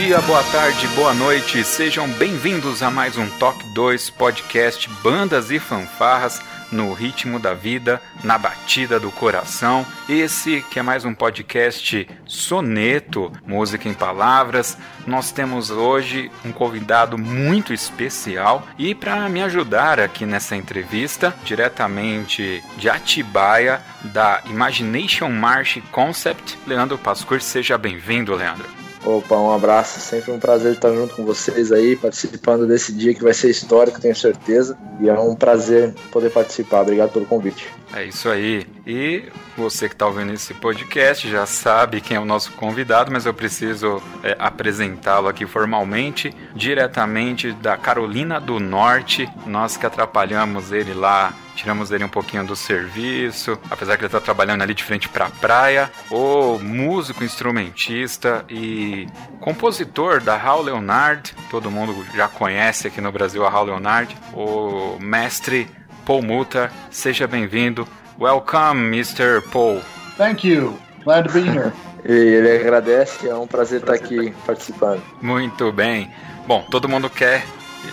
Dia, boa tarde, boa noite, sejam bem-vindos a mais um Talk 2 podcast Bandas e Fanfarras no ritmo da vida, na batida do coração. Esse que é mais um podcast soneto, música em palavras. Nós temos hoje um convidado muito especial e para me ajudar aqui nessa entrevista, diretamente de Atibaia, da Imagination March Concept, Leandro Pascur. Seja bem-vindo, Leandro. Opa, um abraço. Sempre um prazer estar junto com vocês aí, participando desse dia que vai ser histórico, tenho certeza. E é um prazer poder participar. Obrigado pelo convite. É isso aí. E você que está ouvindo esse podcast já sabe quem é o nosso convidado, mas eu preciso é, apresentá-lo aqui formalmente, diretamente da Carolina do Norte. Nós que atrapalhamos ele lá tiramos ele um pouquinho do serviço, apesar que ele está trabalhando ali de frente para a praia. O músico, instrumentista e compositor da Raul Leonard, todo mundo já conhece aqui no Brasil a Raul Leonard, o mestre Paul Mutter. Seja bem-vindo. Welcome, Mr. Paul. Thank you. Glad to be here. ele agradece, é um prazer estar aqui participando. Muito bem. Bom, todo mundo quer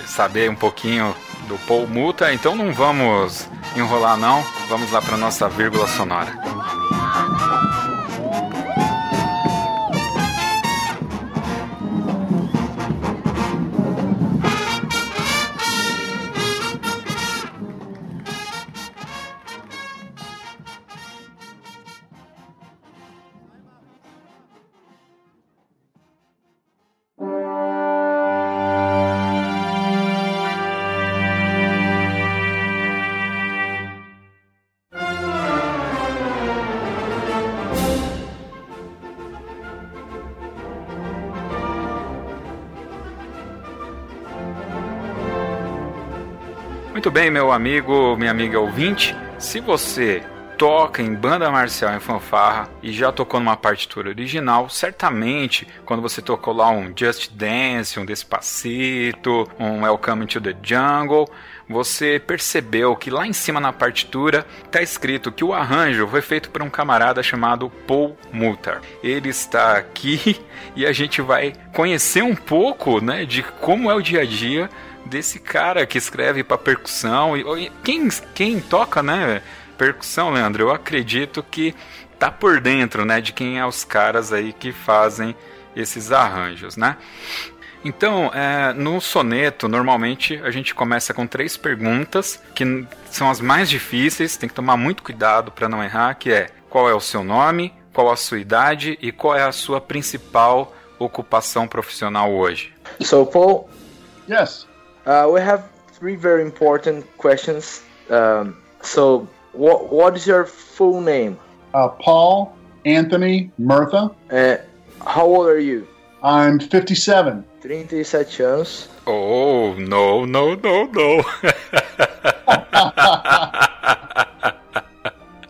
saber um pouquinho do Paul Muta, então não vamos enrolar não, vamos lá para nossa vírgula sonora. Bem, meu amigo, minha amiga ouvinte, se você toca em banda marcial em fanfarra e já tocou numa partitura original, certamente quando você tocou lá um Just Dance, um Despacito, um Welcome to the Jungle, você percebeu que lá em cima na partitura está escrito que o arranjo foi feito por um camarada chamado Paul Mutter. Ele está aqui e a gente vai conhecer um pouco, né, de como é o dia a dia desse cara que escreve para percussão e quem quem toca, né, percussão, Leandro, eu acredito que tá por dentro, né, de quem é os caras aí que fazem esses arranjos, né? Então, é, no soneto, normalmente a gente começa com três perguntas que são as mais difíceis, tem que tomar muito cuidado para não errar, que é qual é o seu nome, qual a sua idade e qual é a sua principal ocupação profissional hoje. So, Paul. Yes. Uh, we have three very important questions. Um, so, what what is your full name? Uh, Paul Anthony Murtha. Uh, how old are you? I'm 57. 37 anos. Oh, no, no, no, no.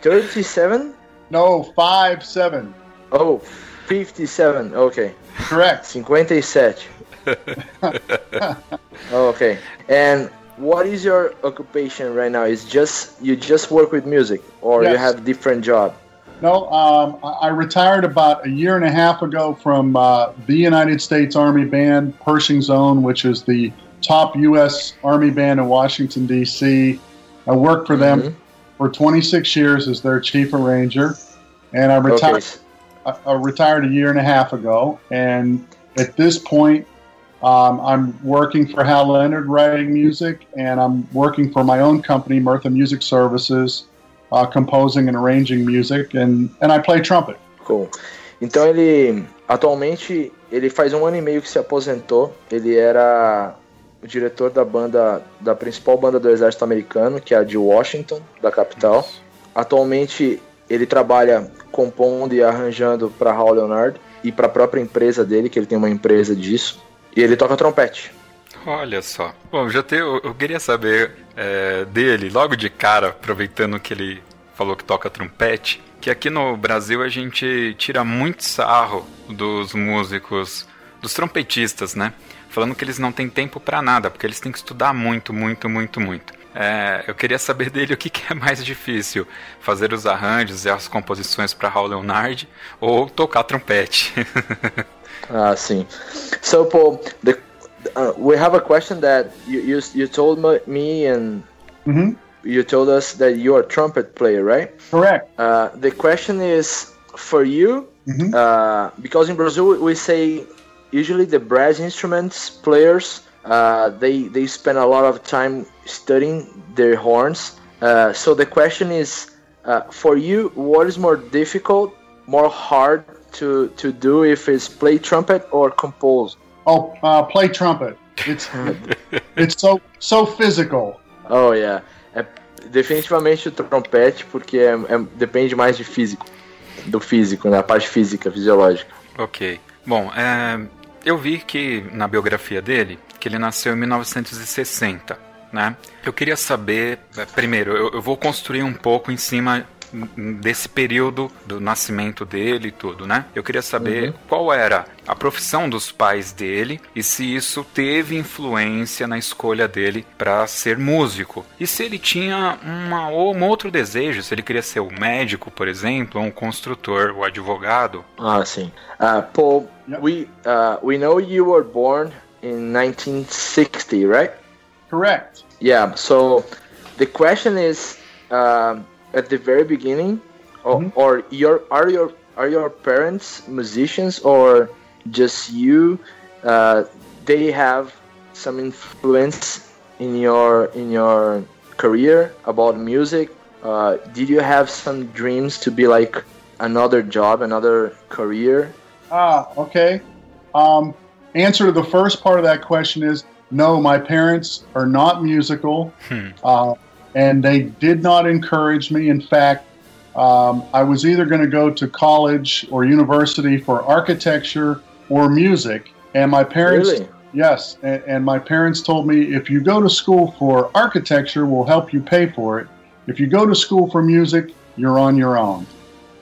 37? No, 5 7. Oh, 57. Okay. Correct. 57. okay. And what is your occupation right now? Is just you just work with music or you Yes. have different job? No, um, I I retired about a year and a half ago from uh, the United States Army Band, Pershing Zone, which is the top U.S. Army band in Washington, D.C. I worked for them Mhm. for 26 years as their chief arranger, and I retired. Okay. I, I retired a year and a half ago, and at this point, um, I'm working for Hal Leonard writing music, and I'm working for my own company, Mirtha Music Services, uh, composing and arranging music, and, and I play trumpet. Cool. Então ele atualmente ele faz um ano e meio que se aposentou. Ele era o diretor da banda da principal banda do exército americano, que é a de Washington, da capital. Atualmente ele trabalha compondo e arranjando para Raul Leonard e para a própria empresa dele, que ele tem uma empresa disso. E ele toca trompete. Olha só. Bom, já te, eu, eu queria saber é, dele, logo de cara, aproveitando que ele falou que toca trompete, que aqui no Brasil a gente tira muito sarro dos músicos, dos trompetistas, né? Falando que eles não têm tempo para nada, porque eles têm que estudar muito, muito, muito, muito. É, eu queria saber dele o que, que, é mais difícil, fazer os arranjos e as composições para Raul Leonard ou tocar trompete. ah, see. So, Paul, the, uh, we have a question that you you, you told me and mm -hmm. you told us that you're a trumpet player, right? Correct. Uh, the question is for you, mm -hmm. uh, because in Brazil we say usually the brass instruments players uh, they they spend a lot of time studying their horns. Uh, so the question is, uh, for you, what is more difficult, more hard to to do if it's play trumpet or compose? Oh, uh, play trumpet. It's it's so so physical. Oh yeah, é definitivamente o trompete porque é, é, depende mais de físico, do físico, né? A parte física, fisiológica. Ok. Bom, é, eu vi que na biografia dele que ele nasceu em 1960, né? Eu queria saber, é, primeiro, eu, eu vou construir um pouco em cima desse período do nascimento dele e tudo, né? Eu queria saber uhum. qual era a profissão dos pais dele e se isso teve influência na escolha dele para ser músico. E se ele tinha uma, ou um outro desejo, se ele queria ser o médico, por exemplo, ou um construtor, o advogado. Ah, sim. Uh, Paul, yep. we, uh, we know you were born in 1960, right? Correct. Yeah. So the question is, uh, at the very beginning, or, mm-hmm. or your are your are your parents musicians or just you? Uh, they have some influence in your in your career about music. Uh, did you have some dreams to be like another job, another career? Ah, okay. Um, answer to the first part of that question is no, my parents are not musical, hmm. uh, and they did not encourage me. In fact, um, I was either going to go to college or university for architecture or music, and my parents. Really? Yes, and, and my parents told me if you go to school for architecture, we'll help you pay for it. If you go to school for music, you're on your own.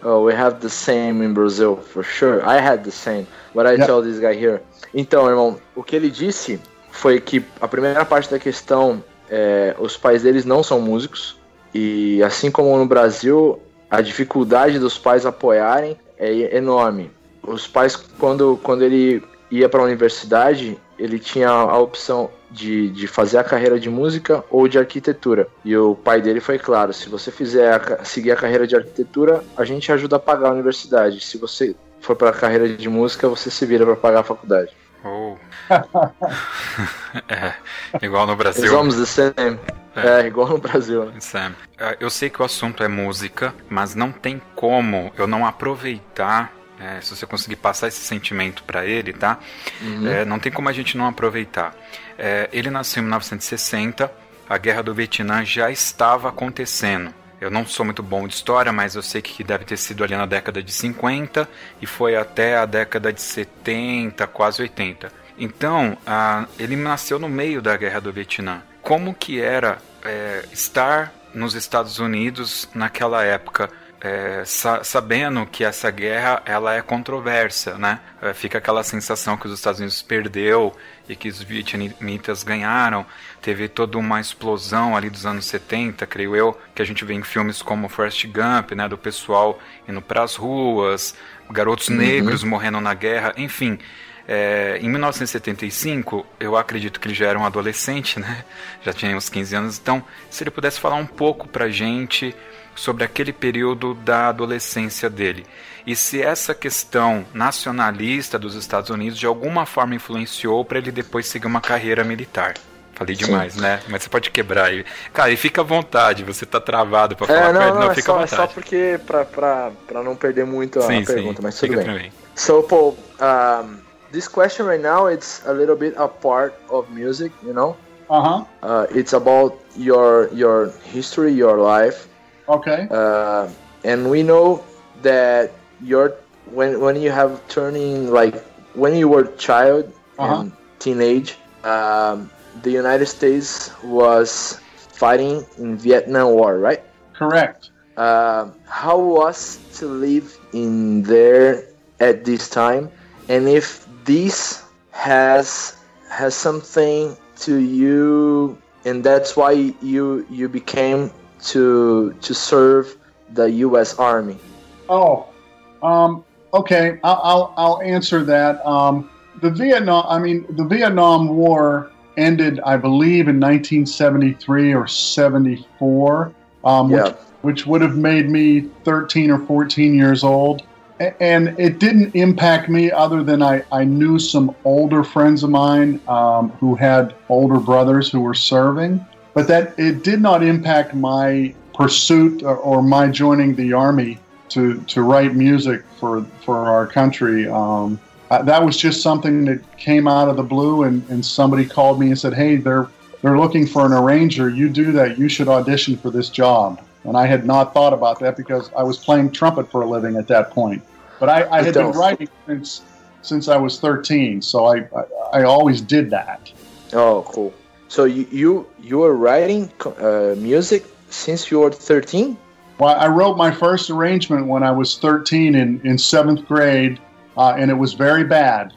Oh, we have the same in Brazil, for sure. I had the same. What I yep. tell this guy here. Então, irmão, o que ele disse foi que a primeira parte da questão é, os pais deles não são músicos e assim como no Brasil a dificuldade dos pais apoiarem é enorme. Os pais quando quando ele ia para a universidade ele tinha a opção de, de fazer a carreira de música ou de arquitetura. E o pai dele foi claro: se você fizer a, seguir a carreira de arquitetura, a gente ajuda a pagar a universidade. Se você for para a carreira de música, você se vira para pagar a faculdade. Oh. é, igual no Brasil. Somos the same. É. é, igual no Brasil. Né? É, eu sei que o assunto é música, mas não tem como eu não aproveitar. É, se você conseguir passar esse sentimento para ele, tá? Uhum. É, não tem como a gente não aproveitar. É, ele nasceu em 1960, a guerra do Vietnã já estava acontecendo. Eu não sou muito bom de história, mas eu sei que deve ter sido ali na década de 50 e foi até a década de 70, quase 80. Então, a, ele nasceu no meio da Guerra do Vietnã. Como que era é, estar nos Estados Unidos naquela época? É, sa sabendo que essa guerra ela é controversa, né? É, fica aquela sensação que os Estados Unidos perdeu e que os vietnamitas ganharam. Teve toda uma explosão ali dos anos 70, creio eu, que a gente vê em filmes como Forrest Gump, né, do pessoal indo para as ruas, garotos uhum. negros morrendo na guerra, enfim. É, em 1975, eu acredito que ele já era um adolescente, né? Já tinha uns 15 anos. Então, se ele pudesse falar um pouco pra gente sobre aquele período da adolescência dele e se essa questão nacionalista dos Estados Unidos de alguma forma influenciou para ele depois seguir uma carreira militar. Falei demais, Sim. né? Mas você pode quebrar aí. Cara, e fica à vontade, você tá travado pra falar é, não, não, não, é fica só, à vontade. É só porque, pra, pra, pra não perder muito a sim, pergunta, sim. mas tudo fica bem. Também. So, Paul, um, this question right now, it's a little bit a part of music, you know? Uh-huh. Uh, it's about your your history, your life. Okay. Uh, and we know that you're when when you have turning like when you were child Uh-huh. and teenage, um, the United States was fighting in Vietnam War, right? Correct. Uh, how was to live in there at this time, and if this has has something to you, and that's why you you became to to serve the U.S. Army. Oh, um, okay. I'll, I'll, I'll answer that. Um, the Vietnam, I mean, the Vietnam War ended, I believe, in 1973 or 74, um, Yeah. which, which would have made me 13 or 14 years old. A- And it didn't impact me other than I, I knew some older friends of mine um, who had older brothers who were serving, but that it did not impact my pursuit or, or my joining the army to, to write music for, for our country. Um, uh, that was just something that came out of the blue, and, and somebody called me and said, "Hey, they're they're looking for an arranger. You do that. You should audition for this job." And I had not thought about that because I was playing trumpet for a living at that point. But I, I had been writing since since I was 13, so I, I I always did that. Oh, cool. So you you, you were writing uh, music since you were 13? Well, I wrote my first arrangement when I was 13 in, in seventh grade, uh, and it was very bad.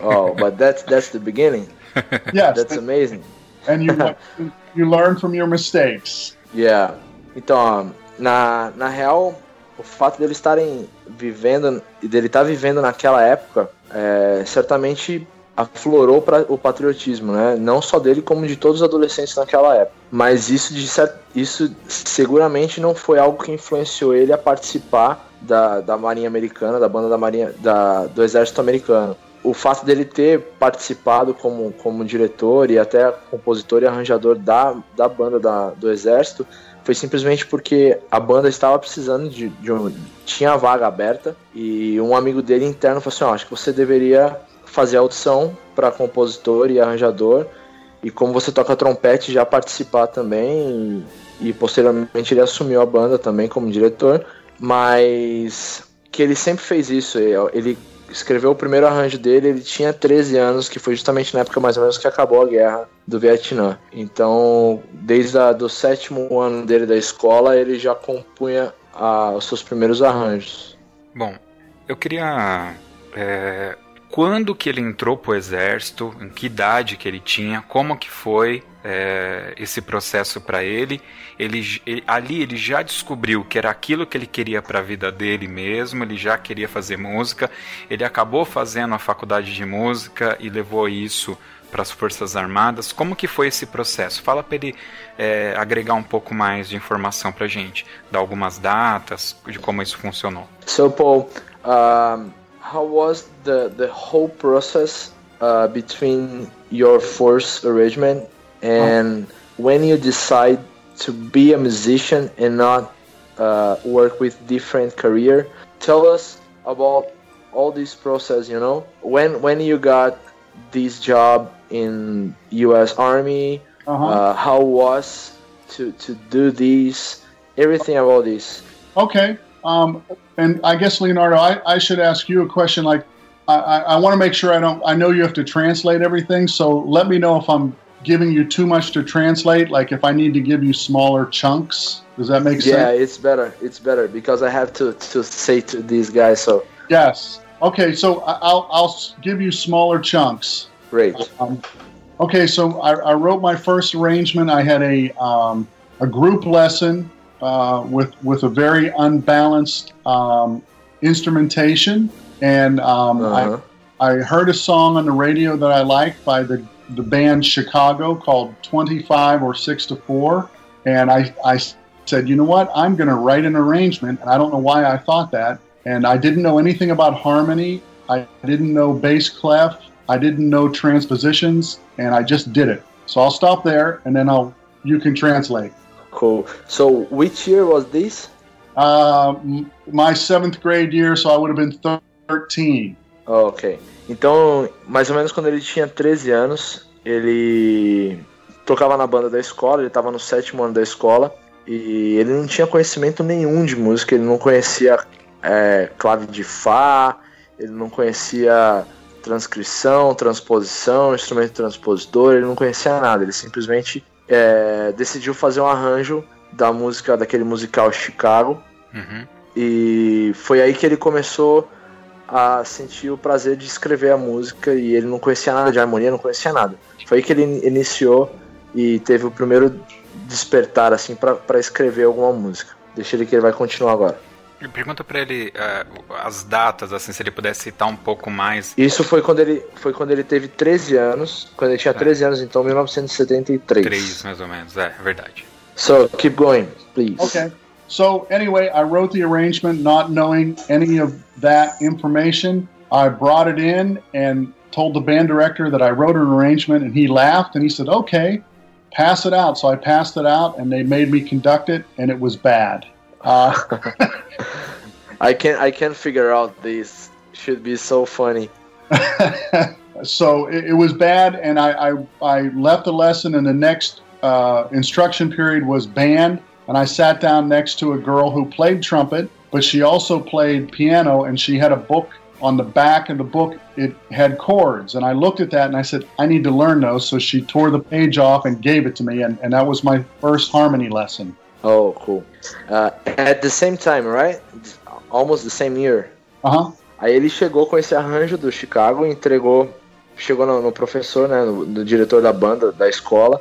Oh, but that's that's the beginning. Yes, That's amazing. and you you learn from your mistakes. Yeah. Então, na, na real, o fato dele estarem vivendo, dele estar vivendo naquela época, é, certamente aflorou para o patriotismo, né? Não só dele, como de todos os adolescentes naquela época. Mas isso, de isso seguramente não foi algo que influenciou ele a participar da, da Marinha Americana, da banda da Marinha, da, do Exército Americano. O fato dele ter participado como, como diretor e até compositor e arranjador da, da banda da, do Exército foi simplesmente porque a banda estava precisando de, de um. tinha vaga aberta e um amigo dele interno falou assim: ó, acho que você deveria fazer a audição para compositor e arranjador e como você toca trompete já participar também e, e posteriormente ele assumiu a banda também como diretor, mas que ele sempre fez isso, ele escreveu o primeiro arranjo dele, ele tinha 13 anos, que foi justamente na época mais ou menos que acabou a guerra do Vietnã. Então, desde o do sétimo ano dele da escola, ele já compunha ah, os seus primeiros arranjos. Bom, eu queria. é, quando que ele entrou pro exército? Em que idade que ele tinha? Como que foi é, esse processo para ele? Ele, ele- ali ele já descobriu que era aquilo que ele queria para a vida dele mesmo. Ele já queria fazer música. Ele acabou fazendo a faculdade de música e levou isso para as forças armadas. Como que foi esse processo? Fala para ele é, agregar um pouco mais de informação para gente, dar algumas datas de como isso funcionou. So, Paul, um, how was the, the whole process uh, between your first arrangement and when you decide to be a musician and not uh, work with different career? Tell us about all this process. You know, when when you got this job in U.S. Army, Uh-huh. uh, how was to to do this? Everything about this. Okay. Um, and I guess Leonardo, I, I should ask you a question. Like, I, I, I want to make sure I don't. I know you have to translate everything, so let me know if I'm giving you too much to translate. Like, if I need to give you smaller chunks. Does that make Yeah, sense? Yeah, it's better. It's better because I have to to say to these guys. So Yes. Okay. So I- I'll I'll give you smaller chunks. great. Um, okay, so I, I wrote my first arrangement. I had a um, a group lesson uh, with with a very unbalanced um, instrumentation, and um, Uh-huh. I I heard a song on the radio that I liked by the the band Chicago called Twenty Five or Six to Four, and I I said, you know what, I'm going to write an arrangement, and I don't know why I thought that, and I didn't know anything about harmony. I didn't know bass clef. I didn't know transpositions, and I just did it. So I'll stop there, and then I'll you can translate. Cool. So which year was this? Uh, my seventh grade year, so I would have been 13. Oh, ok. Então, mais ou menos quando ele tinha 13 anos, ele tocava na banda da escola, ele estava no sétimo ano da escola e ele não tinha conhecimento nenhum de música, ele não conhecia é, clave de Fá, ele não conhecia transcrição, transposição, instrumento transpositor, ele não conhecia nada, ele simplesmente é, decidiu fazer um arranjo da música, daquele musical Chicago, uhum. e foi aí que ele começou a sentir o prazer de escrever a música e ele não conhecia nada de harmonia, não conhecia nada. Foi aí que ele iniciou e teve o primeiro despertar assim para escrever alguma música. Deixa ele que ele vai continuar agora. Pergunta para ele uh, as datas, assim, se ele pudesse citar um pouco mais. Isso foi quando ele foi quando ele teve 13 anos, quando ele tinha 13 é. anos, então 1973. 3, mais ou menos, é, é verdade. So, keep going, please. Okay. So, anyway, I wrote the arrangement not knowing any of that information. I brought it in and told the band director that I wrote an arrangement, and he laughed and he said, "Okay, pass it out." So I passed it out, and they made me conduct it, and it was bad. Uh, I can't. I can't figure out this. Should be so funny. so it, it, was bad, and I, I, I left the lesson, and the next uh, instruction period was band, and I sat down next to a girl who played trumpet, but she also played piano, and she had a book on the back of the book, it had chords. And I looked at that and I said, I need to learn those. So she tore the page off and gave it to me. And, and that was my first harmony lesson. Oh, cool. Uh, at the same time, right? Almost the same year. Uh -huh. Aí ele chegou com esse arranjo do Chicago, entregou, chegou no, no professor, né, no, no, diretor da banda, da escola,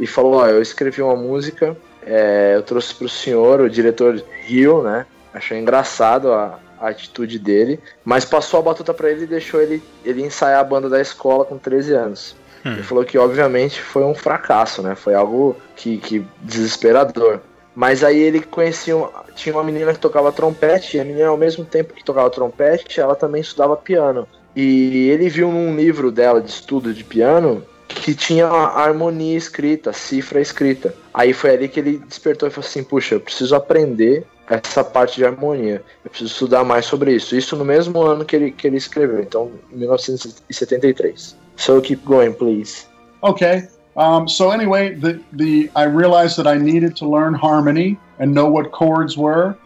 e falou: Ó, eu escrevi uma música, é, eu trouxe pro senhor, o diretor riu, né? Achou engraçado a, a atitude dele, mas passou a batuta para ele e deixou ele, ele ensaiar a banda da escola com 13 anos. Hum. Ele falou que, obviamente, foi um fracasso, né? Foi algo que, que desesperador. Mas aí ele conhecia, tinha uma menina que tocava trompete, e a menina, ao mesmo tempo que tocava trompete, ela também estudava piano. E ele viu num livro dela de estudo de piano que tinha a harmonia escrita, cifra escrita. Aí foi ali que ele despertou e falou assim: Puxa, eu preciso aprender essa parte de harmonia. Eu preciso estudar mais sobre isso. Isso no mesmo ano que ele, que ele escreveu, então em 1973. So keep going, please. Okay. Um, so anyway, the the I realized that I needed to learn harmony and know what chords were,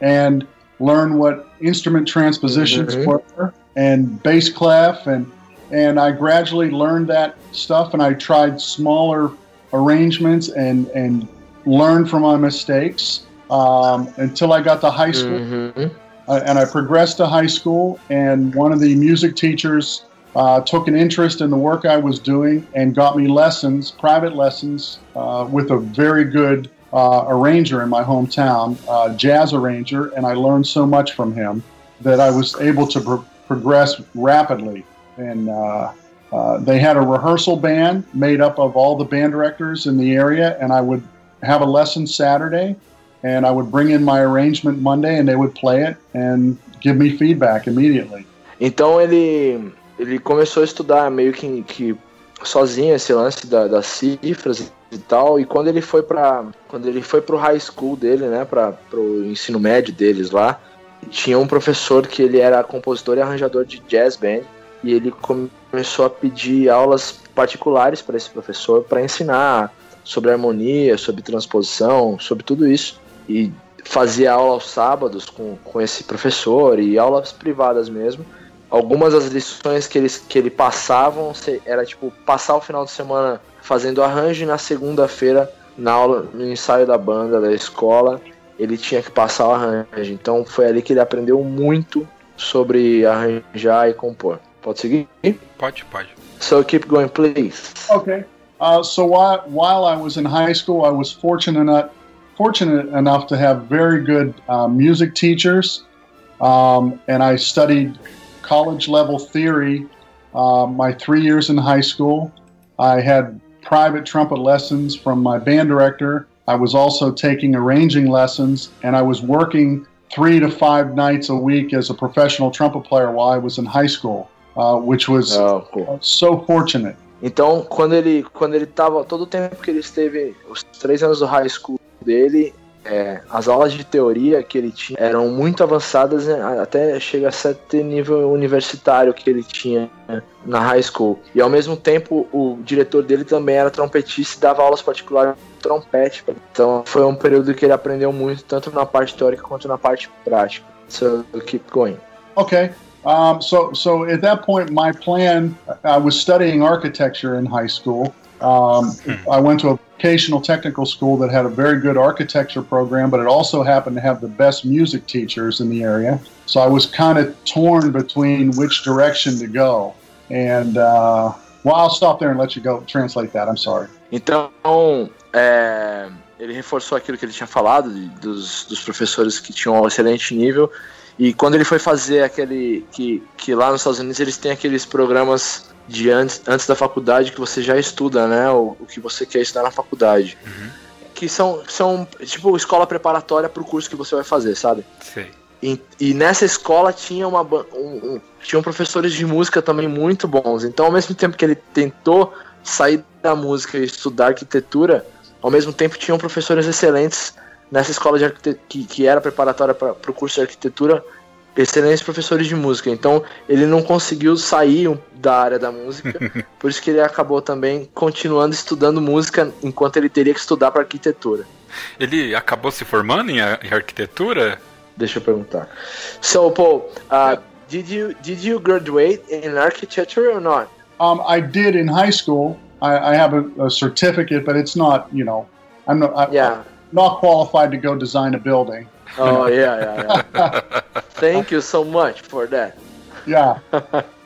and learn what instrument transpositions mm-hmm. were, and bass clef, and and I gradually learned that stuff, and I tried smaller arrangements and and learned from my mistakes um, until I got to high school. Mm-hmm. Uh, and I progressed to high school, and one of the music teachers uh, took an interest in the work I was doing and got me lessons, private lessons, uh, with a very good uh, arranger in my hometown, uh, jazz arranger, and I learned so much from him that I was able to pro- progress rapidly. And uh, they had a rehearsal band made up of all the band directors in the area, and I would have a lesson Saturday and I would bring in my arrangement Monday and they would play it and give me feedback immediately. Então ele ele começou a estudar meio que, que sozinho esse lance da, das cifras e tal. E quando ele foi para quando ele foi pro high school dele, né, para pro ensino médio deles lá, tinha um professor que ele era compositor e arranjador de jazz band e ele começou a pedir aulas particulares para esse professor para ensinar sobre harmonia, sobre transposição, sobre tudo isso e fazia aula aos sábados com, com esse professor e aulas privadas mesmo. Algumas das lições que, eles, que ele passavam era tipo passar o final de semana fazendo arranjo e na segunda-feira, na aula, no ensaio da banda, da escola, ele tinha que passar o arranjo. Então foi ali que ele aprendeu muito sobre arranjar e compor. Pode seguir? Pode, pode. So keep going, please. Okay. Uh, so while, while I was in high school, I was fortunate enough fortunate enough to have very good uh, music teachers, um, and I studied college level theory uh, my three years in high school. I had private trumpet lessons from my band director. I was also taking arranging lessons, and I was working three to five nights a week as a professional trumpet player while I was in high school, uh, which was oh, cool. so fortunate. Então, quando ele, quando ele tava, todo o tempo que ele esteve, os três anos do high school dele, é, as aulas de teoria que ele tinha eram muito avançadas, né, até chega a ser nível universitário que ele tinha na high school. E ao mesmo tempo, o diretor dele também era trompetista e dava aulas particulares de trompete. Então foi um período que ele aprendeu muito, tanto na parte teórica quanto na parte prática. So keep going. Okay. Um, so, so at that point, my plan, I was studying architecture in high school. Um, hmm. I went to a vocational technical school that had a very good architecture program, but it also happened to have the best music teachers in the area. So I was kind of torn between which direction to go. And uh, well, I'll stop there and let you go translate that. I'm sorry. Então, é, ele reforçou aquilo que ele tinha falado de, dos, dos professores que tinham um excelente nível. E quando ele foi fazer aquele. Que, que lá nos Estados Unidos eles têm aqueles programas de antes, antes da faculdade que você já estuda, né? O, o que você quer estudar na faculdade. Uhum. Que são, são tipo escola preparatória para o curso que você vai fazer, sabe? Sim. E, e, nessa escola tinha uma um, um, tinham professores de música também muito bons. Então, ao mesmo tempo que ele tentou sair da música e estudar arquitetura, ao mesmo tempo tinham professores excelentes nessa escola de arquitetura que, que era preparatória para o curso de arquitetura excelentes professores de música. Então ele não conseguiu sair da área da música, por isso que ele acabou também continuando estudando música enquanto ele teria que estudar para arquitetura. Ele acabou se formando em, em, arquitetura? Deixa eu perguntar. So, Paul, uh, did you did you graduate in architecture or not? Um, I did in high school. I, I have a, a, certificate, but it's not, you know, I'm not, I, yeah. not qualified to go design a building. Oh yeah, yeah, yeah. Thank you so much for that. Yeah.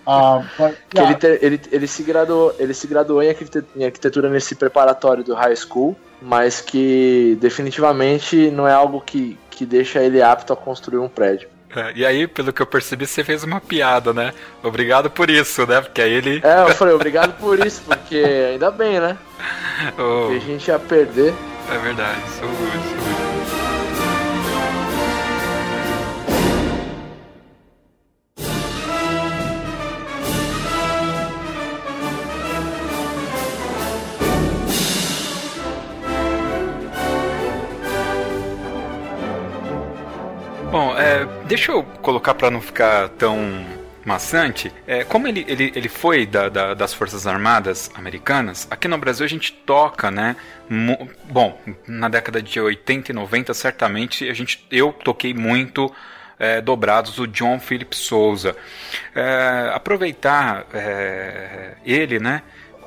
Um, but, yeah. Ele, te, ele, ele, se graduou, ele se graduou em arquitetura, em arquitetura nesse preparatório do high school, mas que definitivamente não é algo que, que deixa ele apto a construir um prédio. É, e aí, pelo que eu percebi, você fez uma piada, né? Obrigado por isso, né? Porque aí ele. É, eu falei, obrigado por isso, porque ainda bem, né? Oh. Porque a gente ia perder. É verdade, sou good, deixa eu colocar para não ficar tão maçante. É, como ele, ele, ele foi da, da, das Forças Armadas Americanas, aqui no Brasil a gente toca, né? bom, na década de 80 e 90, certamente a gente, eu toquei muito é, dobrados do John Philip Souza. É, aproveitar é, ele, né?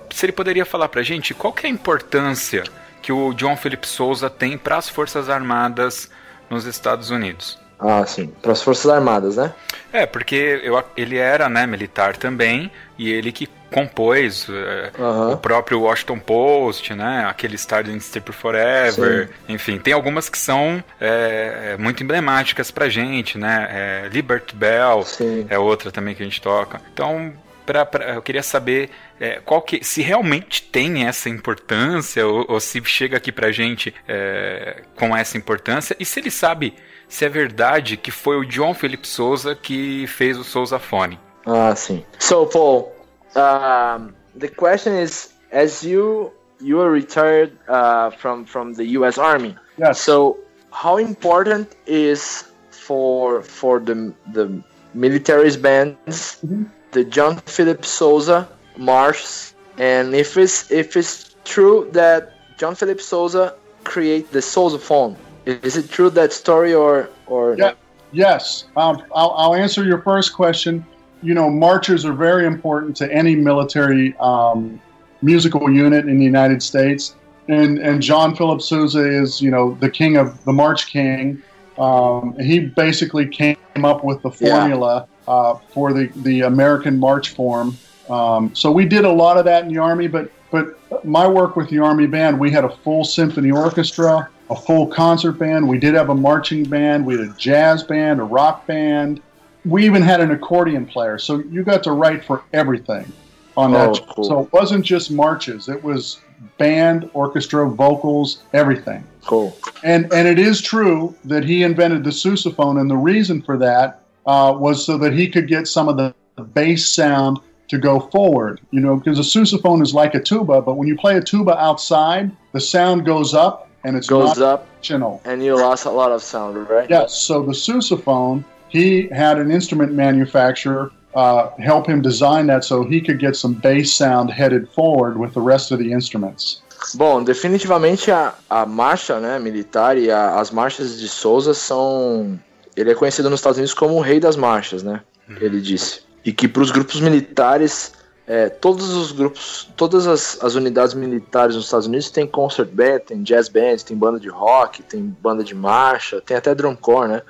Se ele poderia falar pra gente qual que é a importância que o John Philip Souza tem para as Forças Armadas nos Estados Unidos. Ah, sim. Para as Forças Armadas, né? É, porque eu, ele era né, militar também, e ele que compôs uhum. o próprio Washington Post, né? Aquele Starting Step Forever. Sim. Enfim, tem algumas que são é, é, muito emblemáticas pra gente, né? É, Liberty Bell Sim. é outra também que a gente toca. Então, pra, pra eu queria saber é, qual que, se realmente tem essa importância, ou, ou se chega aqui pra gente é, com essa importância, e se ele sabe se é verdade que foi o John Philip Souza que fez o Souza Phone. Ah, sim. So, Paul, um, the question is, as you you are retired uh, from from the U.S. Army. Yes. So, how important is for for the the military's bands mm-hmm. the John Philip Souza march, and if it's if it's true that John Philip Souza create the Souza phone, is it true that story or or? Yeah. Yes. Um, I'll, I'll answer your first question. You know, marchers are very important to any military um, musical unit in the United States. And, and John Philip Sousa is, you know, the king of the March King. Um, he basically came up with the formula yeah. uh, for the, the American march form. Um, so we did a lot of that in the Army, but, but my work with the Army Band, we had a full symphony orchestra a full concert band. We did have a marching band. We had a jazz band, a rock band. We even had an accordion player. So you got to write for everything on that. Oh, cool. So it wasn't just marches. It was band, orchestra, vocals, everything. Cool. And and it is true that he invented the sousaphone, and the reason for that uh, was so that he could get some of the bass sound to go forward. You know, because a sousaphone is like a tuba, but when you play a tuba outside, the sound goes up and it's Goes up, original. and you lost a lot of sound, right? Yes. So the sousaphone, he had an instrument manufacturer uh, help him design that so he could get some bass sound headed forward with the rest of the instruments. Bom, definitivamente a, a marcha né, militar e a- as marchas de Souza são. Ele é conhecido nos Estados Unidos como o rei das marchas, né? Ele disse. E que para os grupos militares, é, todos os grupos, todas as, as unidades militares nos Estados Unidos tem concert band, tem jazz band, tem banda de rock, tem banda de marcha, tem até drum corps, né?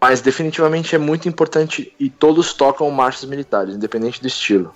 Mas definitivamente é muito importante e todos tocam marchas militares, independente do estilo.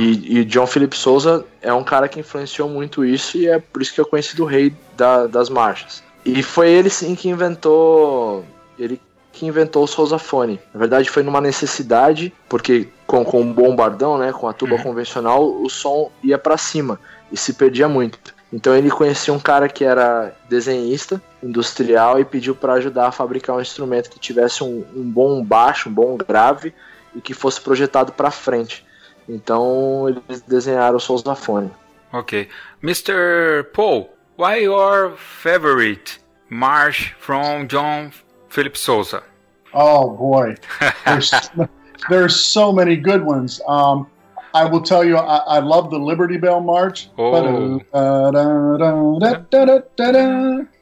E, e John Philip Souza é um cara que influenciou muito isso e é por isso que é conhecido o rei da- das marchas. E foi ele sim que inventou. Ele que inventou o sousafone. Na verdade, foi numa necessidade, porque com, com o bombardão, né, com a tuba Uhum. convencional, o som ia para cima e se perdia muito. Então ele conhecia um cara que era desenhista, industrial e pediu para ajudar a fabricar um instrumento que tivesse um, um bom baixo, um bom grave e que fosse projetado para frente. Então eles desenharam o sousafone. Ok. Mr. Paul, why your favorite march from John Philip Sousa? Oh boy, there's there's so many good ones. Um, I will tell you, I, I love the Liberty Bell March. Oh.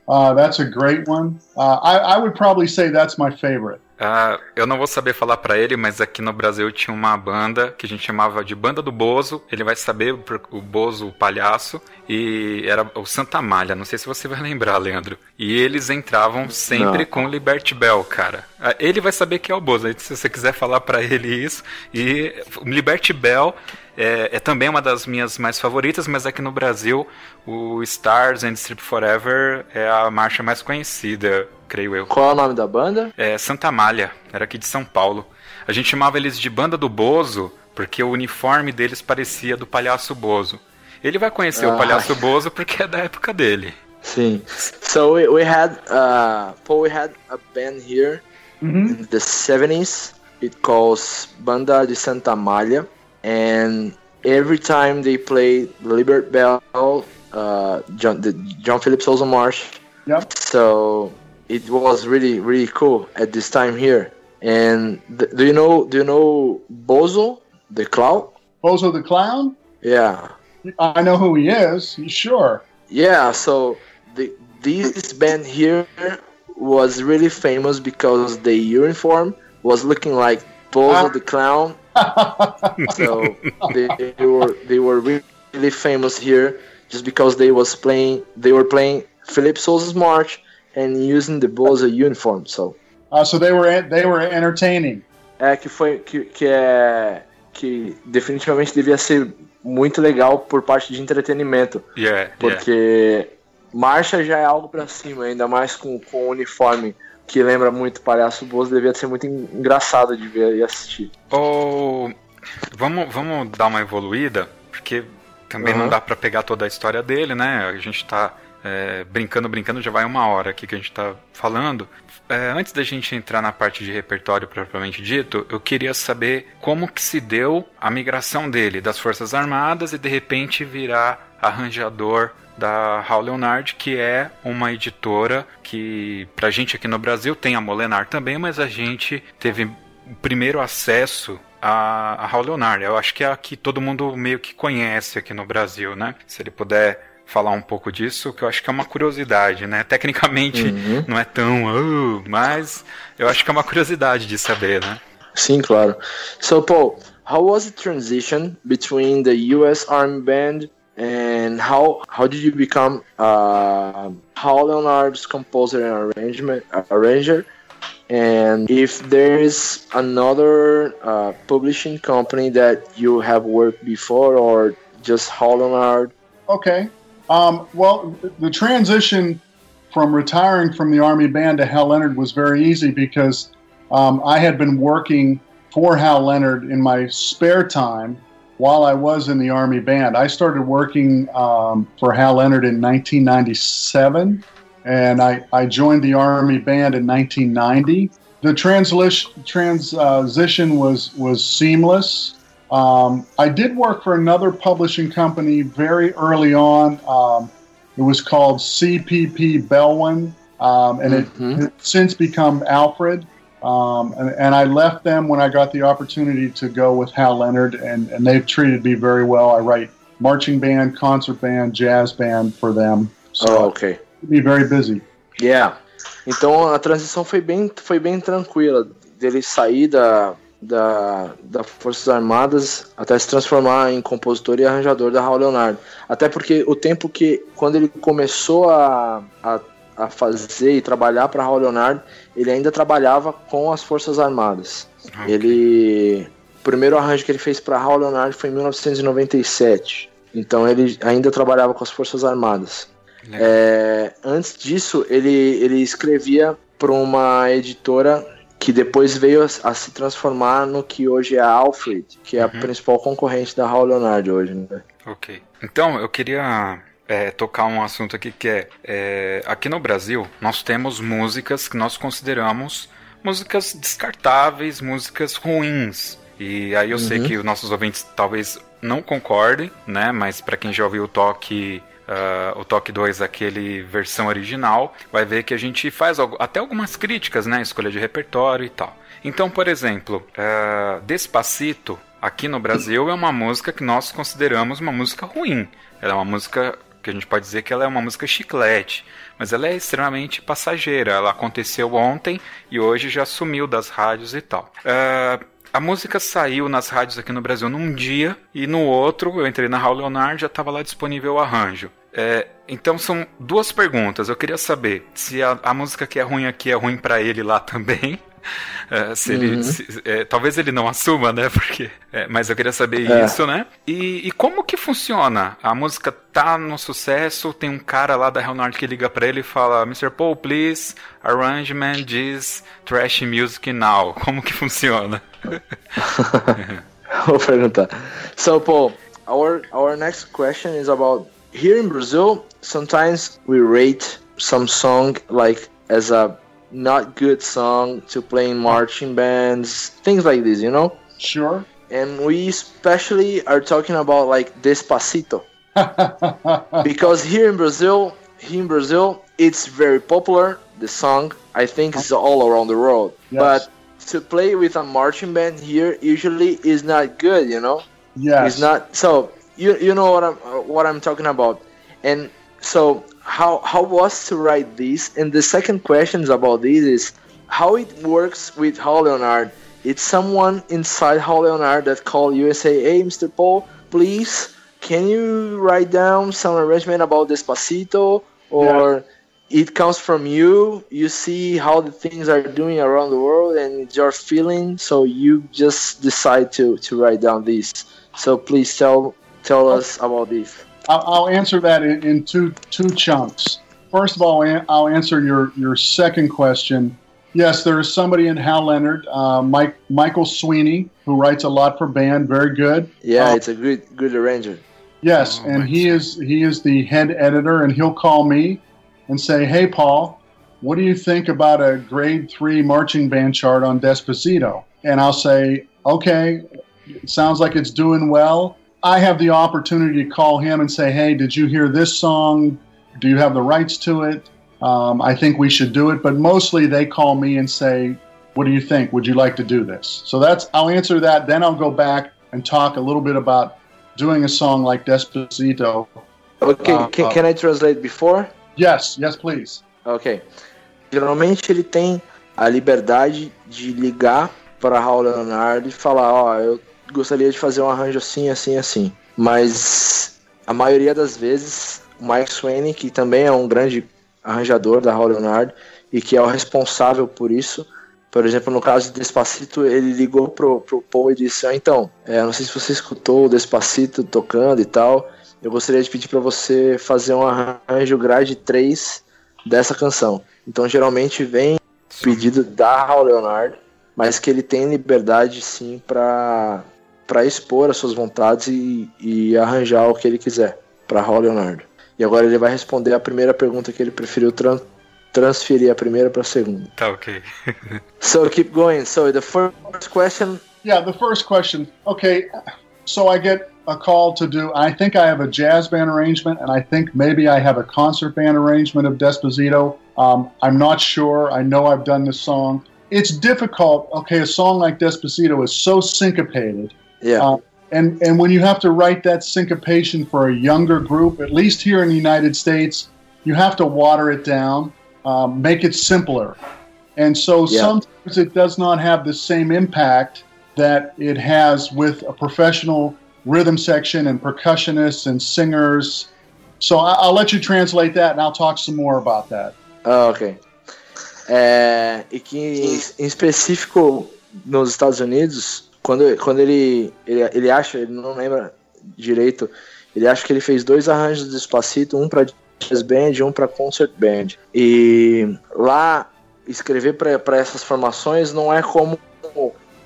Uh, that's a great one. Uh, I, I would probably say that's my favorite. Ah, eu não vou saber falar pra ele, mas aqui no Brasil tinha uma banda que a gente chamava de Banda do Bozo. Ele vai saber o Bozo, o palhaço, e era o Santa Malha. Não sei se você vai lembrar, Leandro. E eles entravam sempre Não. com Liberty Bell, cara. Ah, Ele vai saber que é o Bozo. Se você quiser falar pra ele isso, e Liberty Bell é, é também uma das minhas mais favoritas, mas aqui no Brasil o Stars and Strip Forever é a marcha mais conhecida, creio eu. Qual é o nome da banda? É, Santa Malha, era aqui de São Paulo. A gente chamava eles de Banda do Bozo, porque o uniforme deles parecia do Palhaço Bozo. Ele vai conhecer o Ah. Palhaço Bozo porque é da época dele. Sim. So we, we had uh, Paul, we had a band here Mm-hmm. in the 70s. It calls Banda de Santa Malha, and every time they play Libert Bell, uh, John, the John Philip Sousa March. Yep. So it was really really cool at this time here. And th- do you know do you know Bozo the clown? Bozo the Clown. Yeah. I know who he is. Sure. Yeah, so the this band here was really famous because the uniform was looking like Bozo Ah. the Clown. So they, they were they were really famous here just because they was playing they were playing Philip Sousa's march and using the Bozo uniform. So Uh, so they were they were entertaining. é que foi que, que é que definitivamente devia ser muito legal por parte de entretenimento. Yeah, yeah. Porque marcha já é algo pra cima, ainda mais com, com o uniforme que lembra muito Palhaço Bozo, devia ser muito en- engraçado de ver e assistir. Ô, vamos, vamos dar uma evoluída, porque também não Aham. dá pra pegar toda a história dele, né? A gente tá é, brincando, brincando, já vai uma hora aqui que a gente tá falando. É, antes da gente entrar na parte de repertório propriamente dito, eu queria saber como que se deu a migração dele das Forças Armadas e de repente virar arranjador da Raul Leonard, que é uma editora que pra gente aqui no Brasil tem a Molenar também, mas a gente teve o primeiro acesso a Raul Leonard. Eu acho que é a que todo mundo meio que conhece aqui no Brasil, né? Se ele puder falar um pouco disso, que eu acho que é uma curiosidade, né? Tecnicamente Uhum. não é tão, "Oh", mas eu acho que é uma curiosidade de saber, né? Sim, claro. So, Paul, how was the transition between the U.S. Army Band and how how did you become uh, Hal Leonard's composer and arrangement arranger? And if there is another uh, publishing company that you have worked before, or just Hal Leonard? Okay. Um, well, the transition from retiring from the Army Band to Hal Leonard was very easy because um, I had been working for Hal Leonard in my spare time while I was in the Army Band. I started working um, for Hal Leonard in 1997, and I, I joined the Army Band in 1990. The translish, transition was was seamless. Um, I did work for another publishing company very early on. Um, it was called CPP Belwin, um, and mm-hmm. it has since become Alfred. Um, and, and, I left them when I got the opportunity to go with Hal Leonard, and, and they've treated me very well. I write marching band, concert band, jazz band for them. So oh, okay. Be very busy. Yeah. Então a transição foi bem, foi bem tranquila dele sair da, da, da Forças Armadas até se transformar em compositor e arranjador da Raul Leonardo. Até porque o tempo que, quando ele começou a, a a fazer e trabalhar para Raul Leonardo, ele ainda trabalhava com as Forças Armadas. Okay. Ele o primeiro arranjo que ele fez para Raul Leonardo foi em 1997. Então ele ainda trabalhava com as Forças Armadas. É, antes disso, ele, ele escrevia para uma editora que depois veio a, a, se transformar no que hoje é a Alfred, que é uhum. a principal concorrente da Raul Leonardo hoje. Né? Ok. Então, eu queria é, tocar um assunto aqui que é, é, aqui no Brasil nós temos músicas que nós consideramos músicas descartáveis, músicas ruins. E aí eu uhum. sei que os nossos ouvintes talvez não concordem, né? Mas para quem já ouviu o toque Uh, o Toque 2, aquele versão original, vai ver que a gente faz até algumas críticas, né? Escolha de repertório e tal. Então, por exemplo, uh, Despacito, aqui no Brasil, é uma música que nós consideramos uma música ruim. Ela é uma música que a gente pode dizer que ela é uma música chiclete, mas ela é extremamente passageira. Ela aconteceu ontem e hoje já sumiu das rádios e tal. Uh, a música saiu nas rádios aqui no Brasil num dia e no outro eu entrei na Raul Leonard já estava lá disponível o arranjo. É, então são duas perguntas. Eu queria saber se a, a música que é ruim aqui é ruim para ele lá também é, se ele, uhum. se, é, talvez ele não assuma, né? Porque, é, mas eu queria saber é. isso, né? E, e, como que funciona? A música tá no sucesso, tem um cara lá da Leonard que liga para ele e fala: Mr. Paul, please arrangement this trash music now. Como que funciona? Vou perguntar. So, Paul, our our next question is about here in Brazil. Sometimes we rate some song like as a not good song to play in marching bands, things like this, you know? Sure. And we especially are talking about like Despacito. because here in Brazil, here in Brazil, it's very popular. The song, I think, is all around the world. Yes. But to play with a marching band here usually is not good, you know. Yeah. It's not. So you you know what I'm what I'm talking about, and so how how was to write this? And the second question about this is how it works with Hall Leonard. It's someone inside Hall Leonard that called you and say, "Hey, Mr. Paul, please, can you write down some arrangement about Despacito?" Or yeah. it comes from you. You see how the things are doing around the world, and it's your feeling. So you just decide to to write down this. So please tell tell us about this. I'll, I'll answer that in, in, two two chunks. First of all, I'll answer your your second question. Yes, there is somebody in Hal Leonard, uh, Mike Michael Sweeney, who writes a lot for band. Very good. Yeah, uh, it's a good good arranger. Yes, oh, and he is he is the head editor, and he'll call me and say, "Hey, Paul, what do you think about a grade three marching band chart on Despacito?" And I'll say, "Okay, it sounds like it's doing well. I have the opportunity to call him and say, "Hey, did you hear this song? Do you have the rights to it? Um, I think we should do it." But mostly, they call me and say, "What do you think? Would you like to do this?" So that's I'll answer that. Then I'll go back and talk a little bit about doing a song like Despacito. Okay, uh, can, can I translate before? Yes, yes, please. Ok. Geralmente ele tem a liberdade de ligar para Raul Leonardo e falar, ó, oh, eu gostaria de fazer um arranjo assim, assim, assim. Mas a maioria das vezes, o Mike Swain, que também é um grande arranjador da Raul Leonard e que é o responsável por isso, por exemplo, no caso de Despacito, ele ligou pro, pro Paul e disse: ah, então, é, não sei se você escutou o Despacito tocando e tal. Eu gostaria de pedir para você fazer um arranjo grade 3 dessa canção. Então, geralmente vem pedido da Raul Leonard, mas que ele tem liberdade sim para para expor as suas vontades e, e, arranjar o que ele quiser para Raul Leonardo. E agora ele vai responder a primeira pergunta que ele preferiu tra transferir a primeira para a segunda. Tá ok. so keep going. So the first question. Yeah, the first question. Okay, so I get a call to do. I think I have a jazz band arrangement, and I think maybe I have a concert band arrangement of Despacito. Um, I'm not sure. I know I've done this song. It's difficult. Okay, a song like Despacito is so syncopated. Yeah. Uh, and and when you have to write that syncopation for a younger group, at least here in the United States, you have to water it down, um, make it simpler, and so Yeah. sometimes it does not have the same impact that it has with a professional rhythm section and percussionists and singers. So I- I'll let you translate that, and I'll talk some more about that. Ah, ok. É, e que em específico nos Estados Unidos, quando, quando ele, ele, ele acha, ele não lembra direito, ele acha que ele fez dois arranjos de Despacito, um para jazz band e um para concert band. E lá escrever para essas formações não é como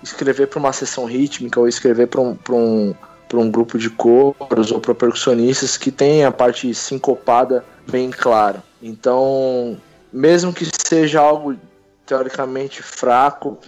escrever para uma sessão rítmica ou escrever para um, um, um grupo de coros ou para percussionistas que tem a parte sincopada bem clara. Então, mesmo que seja algo teoricamente fraco,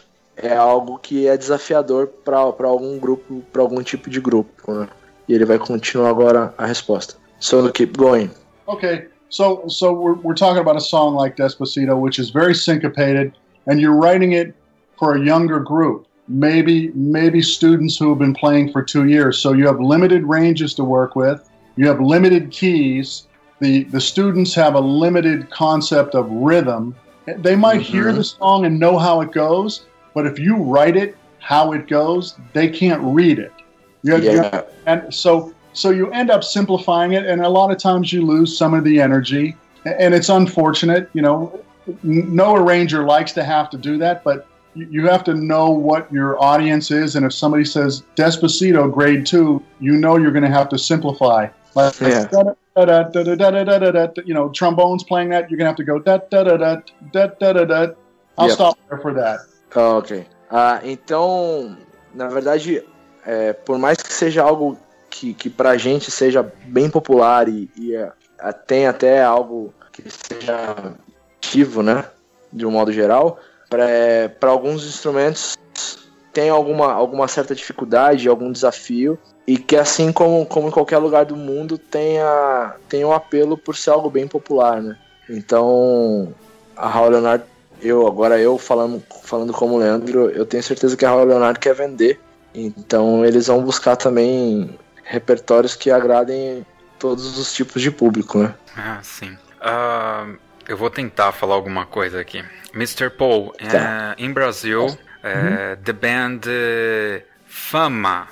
é algo que é desafiador para algum grupo, para algum tipo de grupo. Né? E ele vai continuar agora a resposta. So keep going. Okay, so so we're, we're talking about a song like Despacito, which is very syncopated, and you're writing it for a younger group, maybe maybe students who have been playing for two years. So you have limited ranges to work with, you have limited keys. The the students have a limited concept of rhythm. They might hear Mhm. the song and know how it goes, but if you write it how it goes, they can't read it. You're, yeah. You're, and so so you end up simplifying it, and a lot of times you lose some of the energy, and it's unfortunate. You know, no arranger likes to have to do that, but you have to know what your audience is, and if somebody says Despacito Grade Two, you know you're going to have to simplify. Like, yeah. You know, trombones playing that, you're gonna have to go da da da da da da da. I'll stop there for that. Ah, ok. Ah, então, na verdade, é, por mais que seja algo que, que pra gente seja bem popular e, e é, a- tem até algo que seja ativo, né? De um modo geral, para alguns instrumentos tem alguma, alguma certa dificuldade, algum desafio, e que assim como, como em qualquer lugar do mundo tem, a, tem um apelo por ser algo bem popular, né? Então, a Raul Leonardo eu agora eu falando falando como Leandro, eu tenho certeza que a Raul Leonardo quer vender. Então eles vão buscar também repertórios que agradem todos os tipos de público, né? Ah, sim. Ah, eu vou tentar falar alguma coisa aqui. Mr. Paul, Tá. eh, em Brasil, eh, the band eh, Fama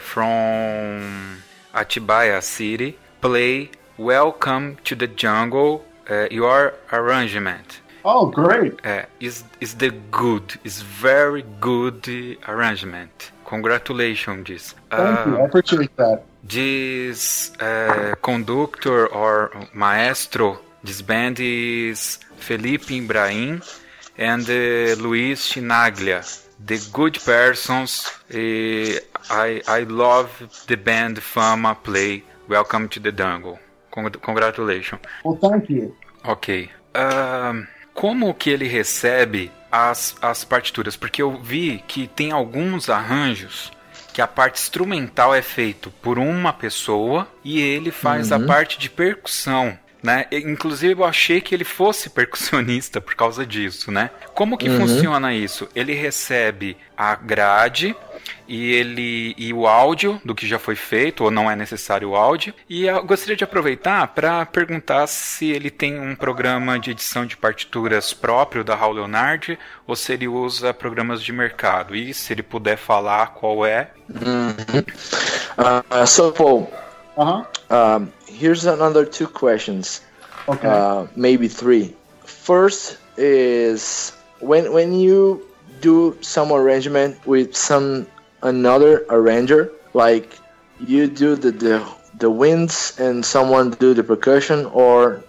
from Atibaia City play Welcome to the Jungle, your arrangement. Oh great Uh, is is the good is very good arrangement. Congratulations, this. thank you I Uh, appreciate that this uh, conductor or maestro, this band is Felipe Ibrahim and uh, Luis Chinaglia. The good persons. Uh, I I love the band Fama play. Welcome to the Jungle. Con- congratulations. well thank you Ok. Ahn, como que ele recebe as, as partituras? Porque eu vi que tem alguns arranjos que a parte instrumental é feito por uma pessoa e ele faz a parte de percussão. Né? Inclusive eu achei que ele fosse percussionista por causa disso, né? Como que funciona isso? Ele recebe a grade e ele e o áudio do que já foi feito ou não é necessário o áudio. E eu gostaria de aproveitar para perguntar se ele tem um programa de edição de partituras próprio da Raul Leonardi ou se ele usa programas de mercado. E se ele puder falar qual é. Uh, so Paul, uh-huh um, here's another two questions. okay uh, maybe three. First is when when you do some arrangement with some another arranger, like you do the the, the winds and someone do the percussion, or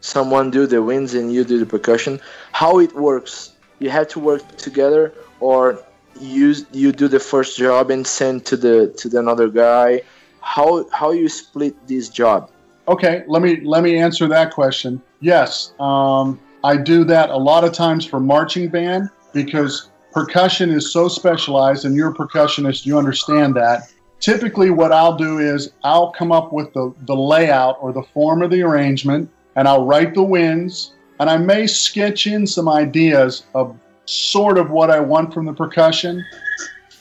someone do the winds and you do the percussion. How it works? You have to work together, or you you do the first job and send to the to the another guy. How how you split this job? Okay, let me let me answer that question. Yes, um, I do that a lot of times for marching band because percussion is so specialized, and you're a percussionist, you understand that. typically what I'll do is I'll come up with the, the layout or the form of the arrangement and I'll write the winds and I may sketch in some ideas of sort of what I want from the percussion.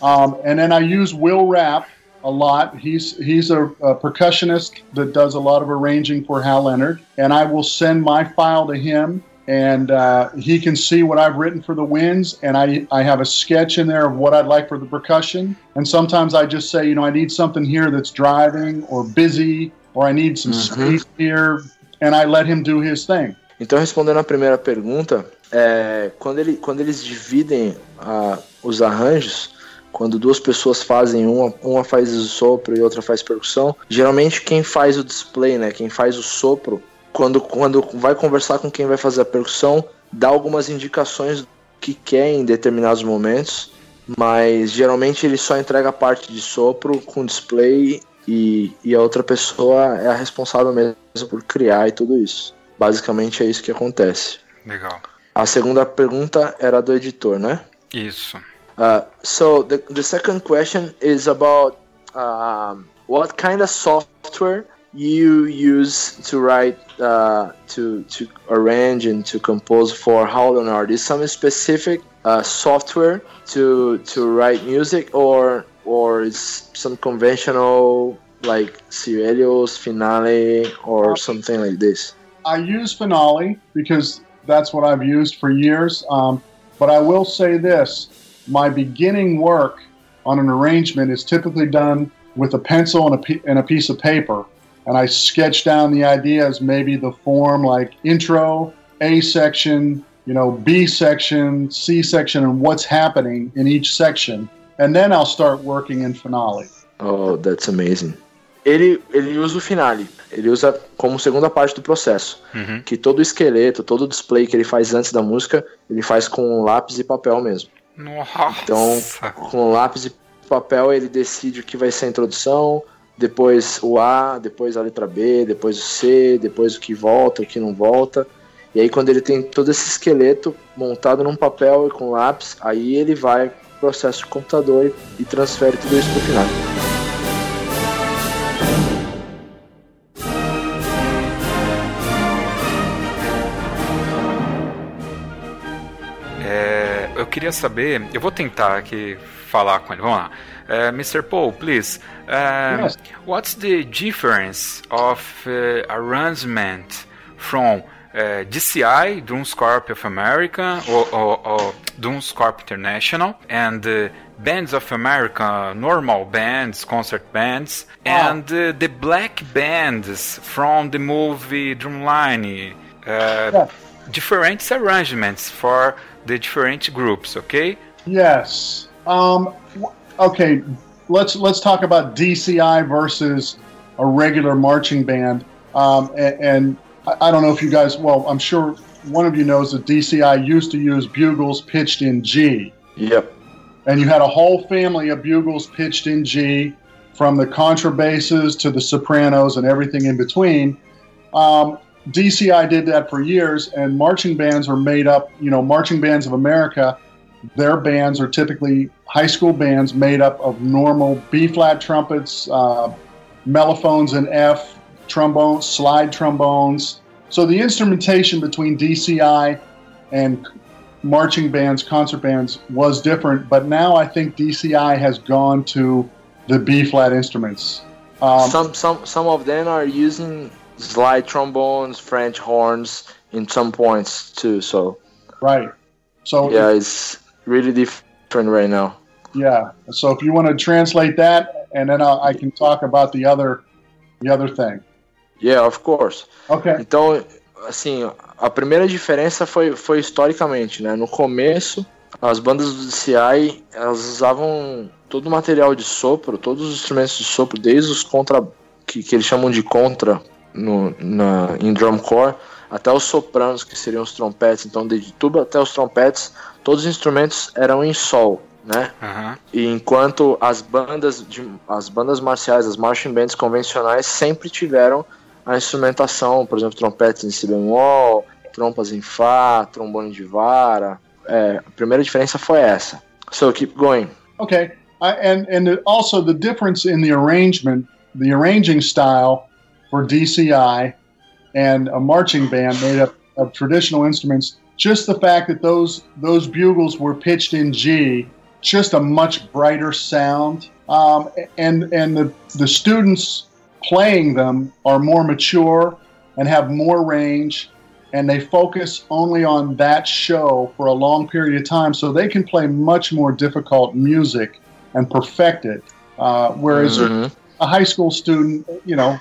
Um, and then I use Will Rapp a lot. He's he's a, a, percussionist that does a lot of arranging for Hal Leonard, and I will send my file to him, and uh, he can see what I've written for the winds, and I I have a sketch in there of what I'd like for the percussion, and sometimes I just say, you know, I need something here that's driving or busy, or I need some mm-hmm. space here, and I let him do his thing. Então, respondendo a primeira pergunta, é, quando, ele, quando eles dividem uh, os arranjos, quando duas pessoas fazem, uma, uma faz o sopro e outra faz percussão, geralmente quem faz o display, né, quem faz o sopro, quando, quando vai conversar com quem vai fazer a percussão, dá algumas indicações do que quer em determinados momentos, mas geralmente ele só entrega a parte de sopro com display e, e a outra pessoa é a responsável mesmo por criar e tudo isso. Basicamente é isso que acontece. Legal. A segunda pergunta era do editor, né? Isso. Uh, so the, the second question is about um, what kind of software you use to write, uh, to to arrange and to compose for Hal Leonard. Is some specific uh, software to to write music, or or is some conventional like Sibelius, Finale, or something like this? I use Finale because that's what I've used for years. Um, but I will say this my beginning work on an arrangement is typically done with a pencil and a, and a piece of paper. And I sketch down the ideas, maybe the form like intro, A section, you know, B section, C section, and what's happening in each section. And then I'll start working in finale. Oh, that's amazing. Ele, ele usa o finale. Ele usa como segunda parte do processo. Uhum. Que todo o esqueleto, todo o display que ele faz antes da música, ele faz com lápis e papel mesmo. Nossa. Então, com lápis e papel, ele decide o que vai ser a introdução, depois o A, depois a letra B, depois o C, depois o que volta, o que não volta. E aí, quando ele tem todo esse esqueleto montado num papel e com lápis, aí ele vai pro processo de computador e transfere tudo isso pro final. queria saber, eu vou tentar aqui falar com ele. Vamos lá. Uh, Mr. Paul, please. Uh, yes. What's the difference of uh, arrangement from uh, DCI, Drums Corp of America, or, or, or International, and uh, Bands of America, normal bands, concert bands, oh. and uh, the black bands from the movie Drumline. Uh, Different arrangements for the different groups, okay? Yes. Um, okay, let's let's talk about DCI versus a regular marching band. Um, and, and I don't know if you guys, well, I'm sure one of you knows that DCI used to use bugles pitched in G. Yep. And you had a whole family of bugles pitched in G, from the contrabasses to the sopranos and everything in between. Um, DCI did that for years, and marching bands are made up. You know, marching bands of America, their bands are typically high school bands made up of normal B flat trumpets, uh, mellophones in F, trombones, slide trombones. So the instrumentation between DCI and marching bands, concert bands was different, but now I think DCI has gone to the B flat instruments. Um, some some some of them are using slide trombones, French horns in some points too. So right. So yeah, it's really different right now. Yeah. So if you want to translate that, and then I'll, I can talk about the other the other thing. Yeah, of course. Okay. Então, assim, a primeira diferença foi, foi historicamente, né? No começo, as bandas do DCI, elas usavam todo o material de sopro, todos os instrumentos de sopro, desde os contra que, que eles chamam de contra no, na, em drum corps, até os sopranos, que seriam os trompetes. Então, de tuba até os trompetes, todos os instrumentos eram em sol, né? Uhum. E enquanto as bandas, de, as bandas marciais, as marching bands convencionais sempre tiveram a instrumentação, por exemplo, trompetes em si bemol, trompas em fá, trombone de vara. É, a primeira diferença foi essa. So keep going. Okay. I, and and also the difference in the arrangement, the arranging style for DCI and a marching band made up of traditional instruments. Just the fact that those those bugles were pitched in G, just a much brighter sound, um, and and the the students playing them are more mature and have more range and they focus only on that show for a long period of time so they can play much more difficult music and perfect it uh, whereas mm-hmm. A high school student you know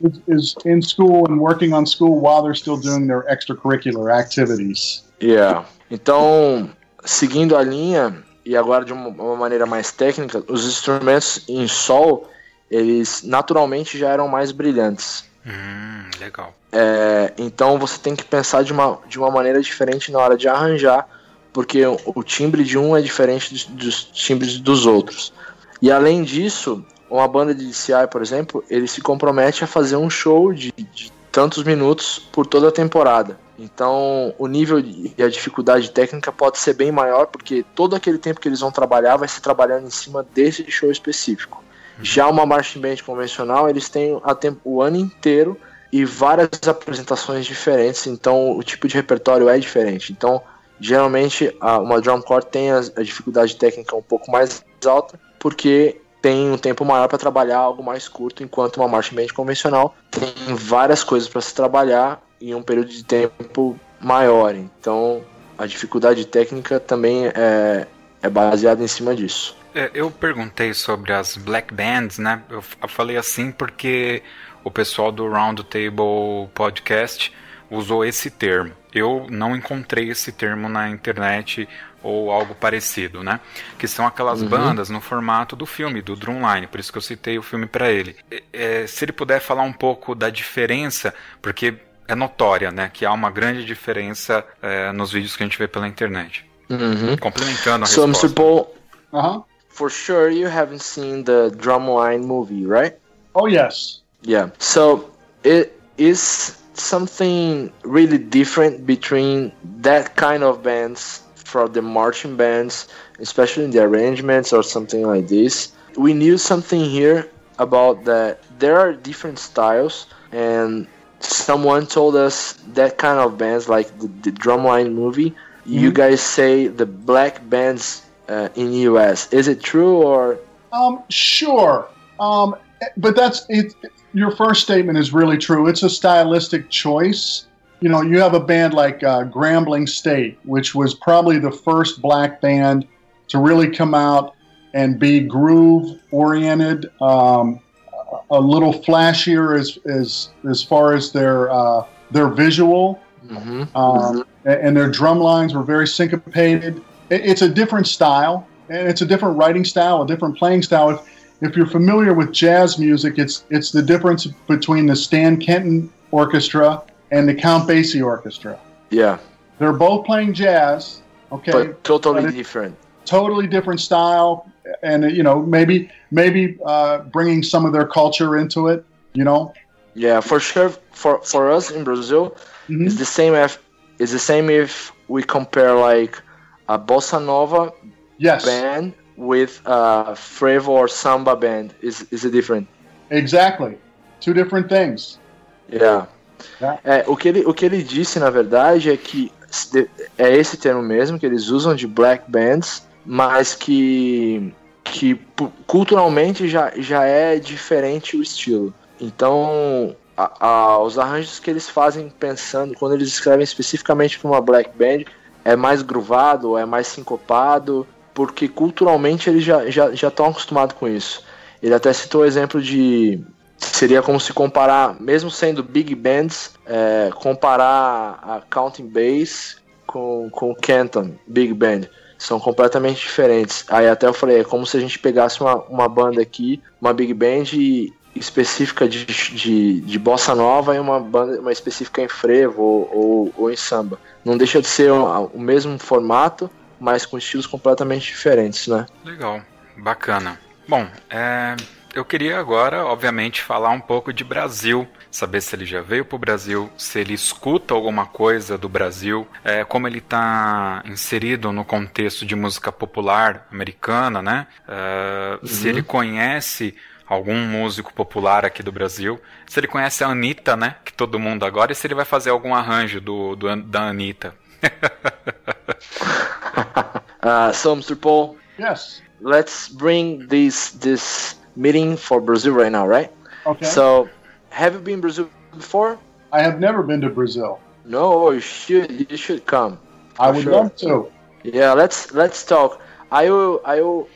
is, is, in school and working on school while they're still doing their extracurricular activities yeah então seguindo a linha e agora de uma, uma maneira mais técnica os instrumentos em sol eles naturalmente já eram mais brilhantes Hum, legal. É, então você tem que pensar de uma, de uma maneira diferente na hora de arranjar, porque o, o timbre de um é diferente dos, dos, timbres dos outros. E além disso, uma banda de DCI, por exemplo, ele se compromete a fazer um show de, de tantos minutos por toda a temporada. Então, o nível e a dificuldade técnica pode ser bem maior, porque todo aquele tempo que eles vão trabalhar vai ser trabalhando em cima desse show específico. Já uma marching band convencional, eles têm tempo, o ano inteiro e várias apresentações diferentes, então o tipo de repertório é diferente. Então, geralmente, a, uma drum corps tem a, a dificuldade técnica um pouco mais alta, porque tem um tempo maior para trabalhar algo mais curto, enquanto uma marching band convencional tem várias coisas para se trabalhar em um período de tempo maior. Então, a dificuldade técnica também é, é baseada em cima disso. É, eu perguntei sobre as black bands, né? Eu falei assim porque o pessoal do Round Table Podcast usou esse termo. Eu não encontrei esse termo na internet ou algo parecido, né? Que são aquelas uhum. bandas no formato do filme, do Drumline, por isso que eu citei o filme para ele. É, se ele puder falar um pouco da diferença, porque é notória, né? Que há uma grande diferença é, nos vídeos que a gente vê pela internet. Uhum. Complementando a so, resposta. Mr. Paul, uh -huh for sure you haven't seen the Drumline movie, right? Oh yes. Yeah. So it is something really different between that kind of bands from the marching bands, especially in the arrangements or something like this. We knew something here about that there are different styles and someone told us that kind of bands like the, the drumline movie mm-hmm. you guys say the black bands uh, in US. Is it true or? Um, sure. Um, but that's it. Your first statement is really true. It's a stylistic choice. You know, you have a band like uh, Grambling State, which was probably the first black band to really come out and be groove oriented, um, a little flashier as as as far as their uh, their visual, mm-hmm. Um, mm-hmm. and their drum lines were very syncopated it's a different style and it's a different writing style, a different playing style. If, if you're familiar with jazz music, it's it's the difference between the Stan Kenton Orchestra and the Count Basie Orchestra. Yeah, they're both playing jazz. Okay, but totally but different. Totally different style, and you know maybe maybe uh, bringing some of their culture into it. You know. Yeah, for sure. For for us in Brazil, mm-hmm. it's the same. If it's the same if we compare like a bossa nova yes. band with a frevo or samba band is is it different? Exactly, two different things. Yeah. É, o que ele o que ele disse na verdade é que é esse termo mesmo que eles usam de black bands, mas que que culturalmente já, já é diferente o estilo. Então, a, a, os arranjos que eles fazem pensando, quando eles escrevem especificamente para uma black band, é mais gruvado, é mais sincopado, porque culturalmente eles já já já estão acostumados com isso. Ele até citou o exemplo de seria como se comparar, mesmo sendo big bands, é, comparar a Counting Bass com com Canton Big Band são completamente diferentes. Aí até eu falei, é como se a gente pegasse uma, uma banda aqui, uma big band específica de, de, de, bossa nova e uma banda uma específica em frevo ou, ou, ou em samba. Não deixa de ser o, o, mesmo formato, mas com estilos completamente diferentes, né? Legal, bacana. Bom, é, eu queria agora, obviamente, falar um pouco de Brasil. Saber se ele já veio para o Brasil, se ele escuta alguma coisa do Brasil, é, como ele está inserido no contexto de música popular americana, né? É, uhum. Se ele conhece algum músico popular aqui do Brasil, se ele conhece a Anitta, né? Que todo mundo agora, e se ele vai fazer algum arranjo do, do da Anitta. uh, so, Mr. Paul. Yes. Let's bring this this meeting for Brazil right now, right? Okay. So, have you been Brazil before? I have never been to Brazil. No, you should. You should come. I would sure. love to. Yeah, let's let's talk. I will I will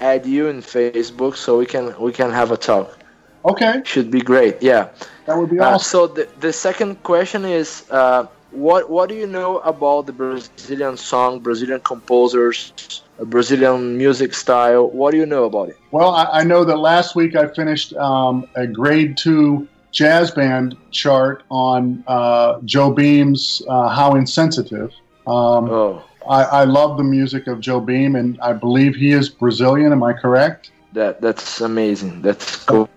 add you in Facebook so we can we can have a talk. Okay. Should be great. Yeah. That would be uh, awesome. so the the second question is uh, what what do you know about the Brazilian song, Brazilian composers, Brazilian music style? What do you know about it? Well, I, I know that last week I finished um, a grade two jazz band chart on uh, Joe Beam's uh, "How Insensitive." Um, oh. I, I love the music of Joe Beam, and I believe he is Brazilian. Am I correct? That that's amazing. That's cool.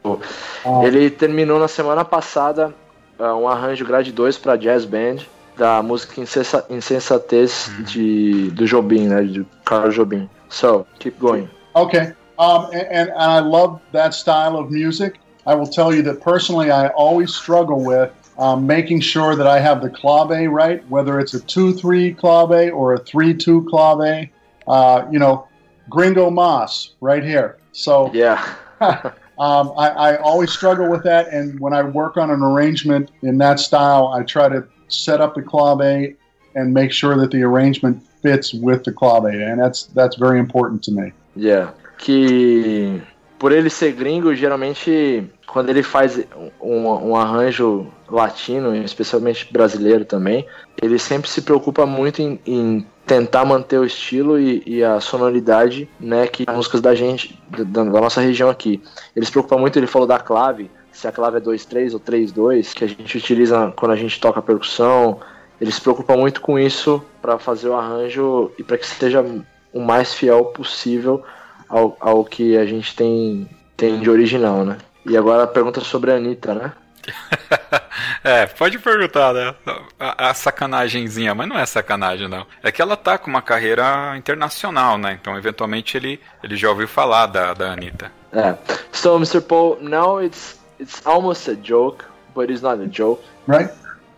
Um, Ele terminou na semana passada uh, um arranjo grade 2 para jazz band da música Insensa Insensatez de, do Jobim, né? De Carlos Jobim. So, keep going. Okay. Um, and, and I love that style of music. I will tell you that personally, I always struggle with um, making sure that I have the clave right, whether it's a 2 3 clave or a 3 2 clave. Uh, you know, Gringo Moss right here. So, yeah. um, I, I always struggle with that. And when I work on an arrangement in that style, I try to set up the clave and make sure that the arrangement fits with the clave, and that's that's very important to me. Yeah, que por ele ser gringo, geralmente quando ele faz um, um, arranjo latino, especialmente brasileiro também, ele sempre se preocupa muito em, em tentar manter o estilo e, e, a sonoridade, né, que as músicas da gente, da, da, nossa região aqui. Ele se preocupa muito, ele falou da clave, se a clave é 2-3 ou 3-2, que a gente utiliza quando a gente toca percussão. Ele se preocupa muito com isso para fazer o arranjo e para que seja o mais fiel possível ao, ao que a gente tem, tem de original, né? E agora a pergunta sobre a Anitta, né? é, pode perguntar, né? A, a, sacanagemzinha, mas não é sacanagem, não. É que ela tá com uma carreira internacional, né? Então, eventualmente, ele, ele já ouviu falar da, da Anitta. É. So, Mr. Paul, now it's it's almost a joke, but it's not a joke. Right.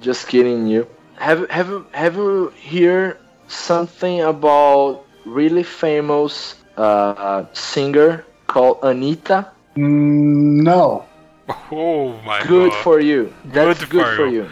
Just kidding you. Have have you have you heard something about really famous uh, singer called Anita? Mm, no. Oh my good god. for you. That's good, good for, for you.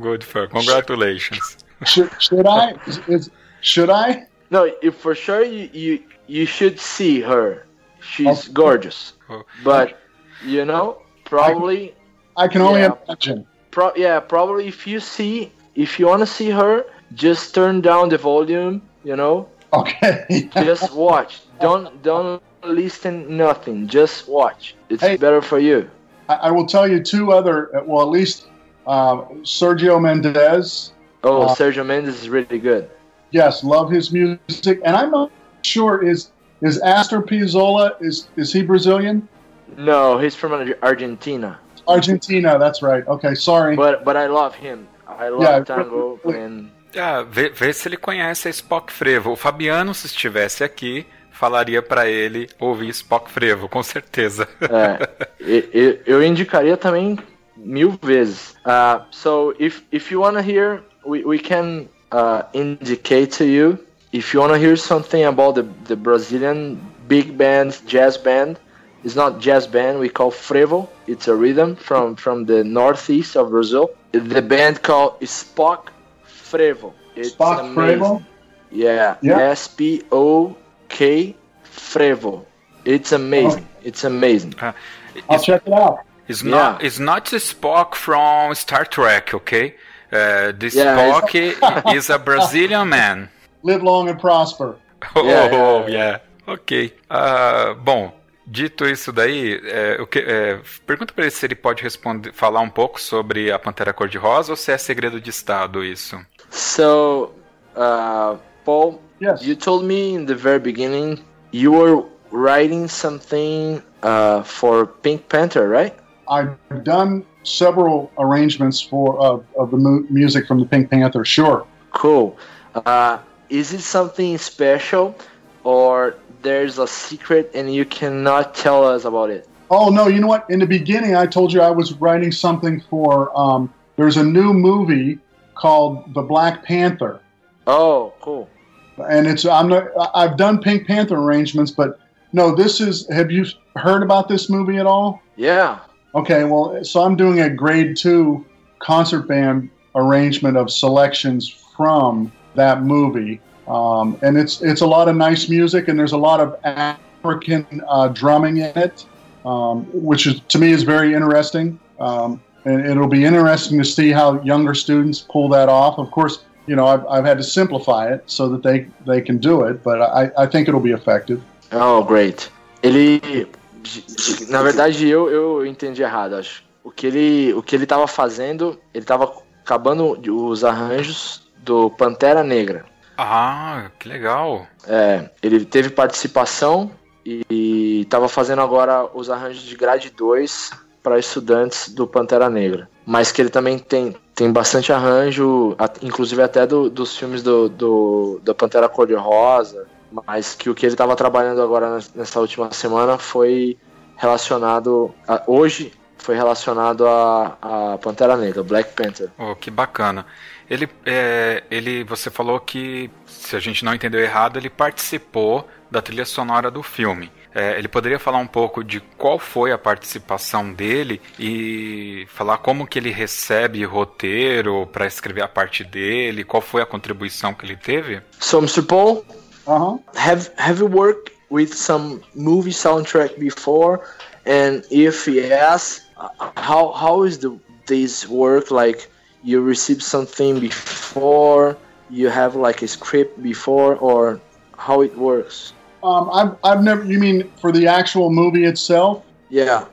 Good for congratulations. Should, should I? Is, should I? No, if for sure you, you you should see her. She's gorgeous. Oh. But you know, Probably. I, can only yeah, imagine. Pro- yeah, probably if you see, if you want to see her, just turn down the volume. You know. Okay. just watch. Don't don't listen nothing. Just watch. It's hey, better for you. I, I, will tell you two other. Well, at least uh, Sergio Mendes. Oh, uh, Sergio Mendes is really good. Yes, love his music, and I'm not sure is is Astor Piazzolla is is he Brazilian? No, he's from Argentina. Argentina, that's right. Okay, sorry. But but I love him. I love yeah, tango and ah, vê, vê se ele conhece a Spock Frevo. O Fabiano, se estivesse aqui, falaria para ele ouvir Spock Frevo, com certeza. É, eu, eu indicaria também mil vezes. Uh, so if if you wanna hear, we we can uh, indicate to you. If you wanna hear something about the the Brazilian big band, jazz band, It's not jazz band. We call frevo. It's a rhythm from from the northeast of Brazil. The band called Spock Frevo. It's Spock amazing. Frevo. Yeah. yeah. S P O K Frevo. It's amazing. Oh. It's amazing. Uh, I'll check it out. It's not. Yeah. It's not Spock from Star Trek. Okay. Uh, this yeah, Spock is a Brazilian man. Live long and prosper. Oh, yeah. yeah. Ok. Uh, bom, Dito isso daí, é, o que, é, pergunta para ele se ele pode responder, falar um pouco sobre a Pantera Cor-de-Rosa ou se é segredo de Estado isso. So, uh, Paul, yes. you told me in the very beginning you were writing something uh, for Pink Panther, right? I've done several arrangements for uh, of the mu- music from the Pink Panther. Sure. Cool. Uh, is it something special, or there's a secret and you cannot tell us about it? Oh no! You know what? In the beginning, I told you I was writing something for. Um, there's a new movie called The Black Panther, Oh, cool. and it's I'm not. I've done Pink Panther arrangements, but no, this is. Have you heard about this movie at all? Yeah. Okay, well, so I'm doing a grade two concert band arrangement of selections from that movie, um, and it's it's a lot of nice music, and there's a lot of African uh, drumming in it, um, which is to me is very interesting, um, and it'll be interesting to see how younger students pull that off. Of course, you know I've, I've had to simplify it so that they they can do it, but I, I think it'll be effective. Oh, great. Ele. Na verdade, eu, eu entendi errado, acho. O que ele o que ele estava fazendo, ele estava acabando os arranjos do Pantera Negra. Ah, que legal. É, ele teve participação e estava fazendo agora os arranjos de grade 2 para estudantes do Pantera Negra. Mas que ele também tem, tem bastante arranjo, inclusive até do- dos filmes do, do, da Pantera Cor-de-Rosa. Mas que o que ele estava trabalhando agora nes- nessa última semana foi relacionado. A, hoje foi relacionado a, a Pantera Negra, Black Panther. Oh, que bacana. Ele, é, ele, você falou que, se a gente não entendeu errado, ele participou da trilha sonora do filme. É, ele poderia falar um pouco de qual foi a participação dele e falar como que ele recebe roteiro para escrever a parte dele, qual foi a contribuição que ele teve? So, Mr. Paul, Uh huh. have have you worked with some movie soundtrack before and if yes uh, how how is the this work like you receive something before you have like a script before or how it works Um, I've I've never. You mean for the actual movie itself? yeah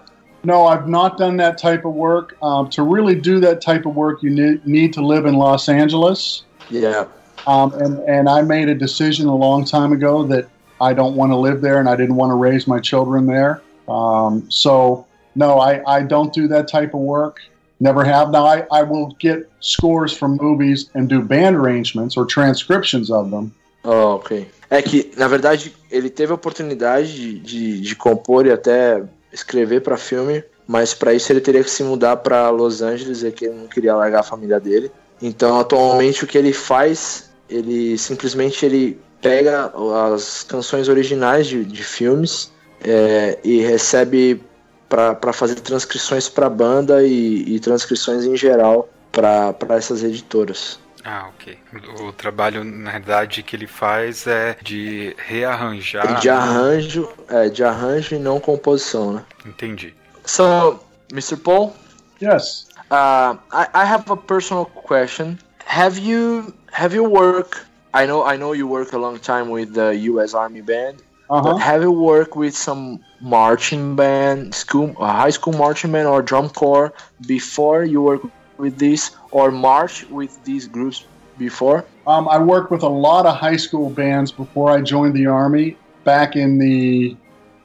No, I've not done that type of work. Um, to really do that type of work, you need, need to live in Los Angeles. yeah Um, and, and I made a decision a long time ago that I don't want to live there and I didn't want to raise my children there. Um, so, no, I, I don't do that type of work. Never have. Now, I, I will get scores from movies and do band arrangements or transcriptions of them. Oh, ok. É que, na verdade, ele teve a oportunidade de, de, compor e até escrever para filme, mas para isso ele teria que se mudar para Los Angeles, e que ele não queria largar a família dele. Então, atualmente, o que ele faz, ele simplesmente ele pega as canções originais de, de filmes é, e recebe para fazer transcrições para banda e, e transcrições em geral para essas editoras. Ah, ok. O trabalho, na verdade, que ele faz é de rearranjar. de arranjo, é, de arranjo e não composição, né? Entendi. So, Mr. Paul, Yes. uh, I, I have a personal question. Have you have you worked? I know I know you work a long time with the U.S. Army band. Uh huh. But have you worked with some marching band, school, uh, high school marching band, or drum corps before you work with this, or march with these groups before? Um, I worked with a lot of high school bands before I joined the Army back in the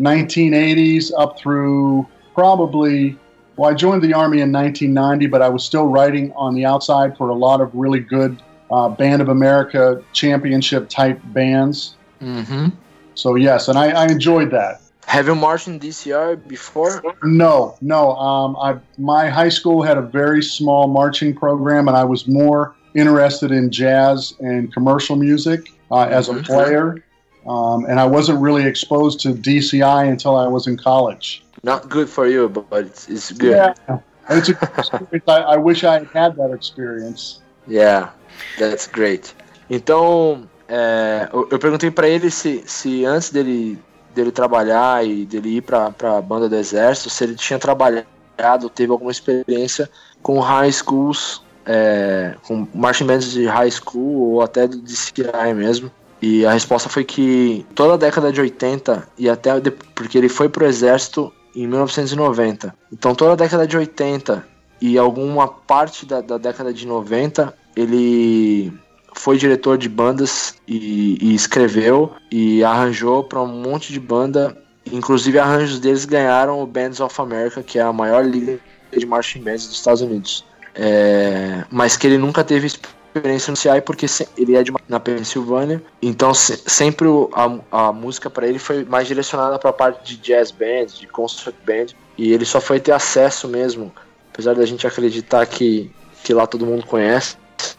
1980s up through probably, well, I joined the Army in 1990, but I was still writing on the outside for a lot of really good uh, Band of America championship type bands. Mm-hmm. So, yes, and I, I enjoyed that. Have you marched in DCR before? No, no. Um, I, my high school had a very small marching program, and I was more interested in jazz and commercial music uh, as a Mhm. player. Um, and I wasn't really exposed to DCI until I was in college. Not good for you, but, it's, it's good. Yeah. It's a good experience. I, I wish I had had that experience. Yeah, that's great. Então, é, eu, eu perguntei pra ele se, se antes dele, dele trabalhar e dele ir pra, pra banda do exército, se ele tinha trabalhado, teve alguma experiência com high schools, é, com marching bands de high school ou até do DCI mesmo. E a resposta foi que toda a década de 80 e até de- porque ele foi pro exército em 1990. Então toda a década de 80 e alguma parte da, da década de 90 ele foi diretor de bandas e, e escreveu e arranjou para um monte de banda Inclusive, arranjos deles ganharam o Bands of America, que é a maior liga de marching bands dos Estados Unidos. É, mas que ele nunca teve experiência no CI porque ele é de na Pensilvânia, então se, sempre a, a música para ele foi mais direcionada para a parte de jazz band, de concert band, e ele só foi ter acesso mesmo, apesar da gente acreditar que, que lá todo mundo conhece,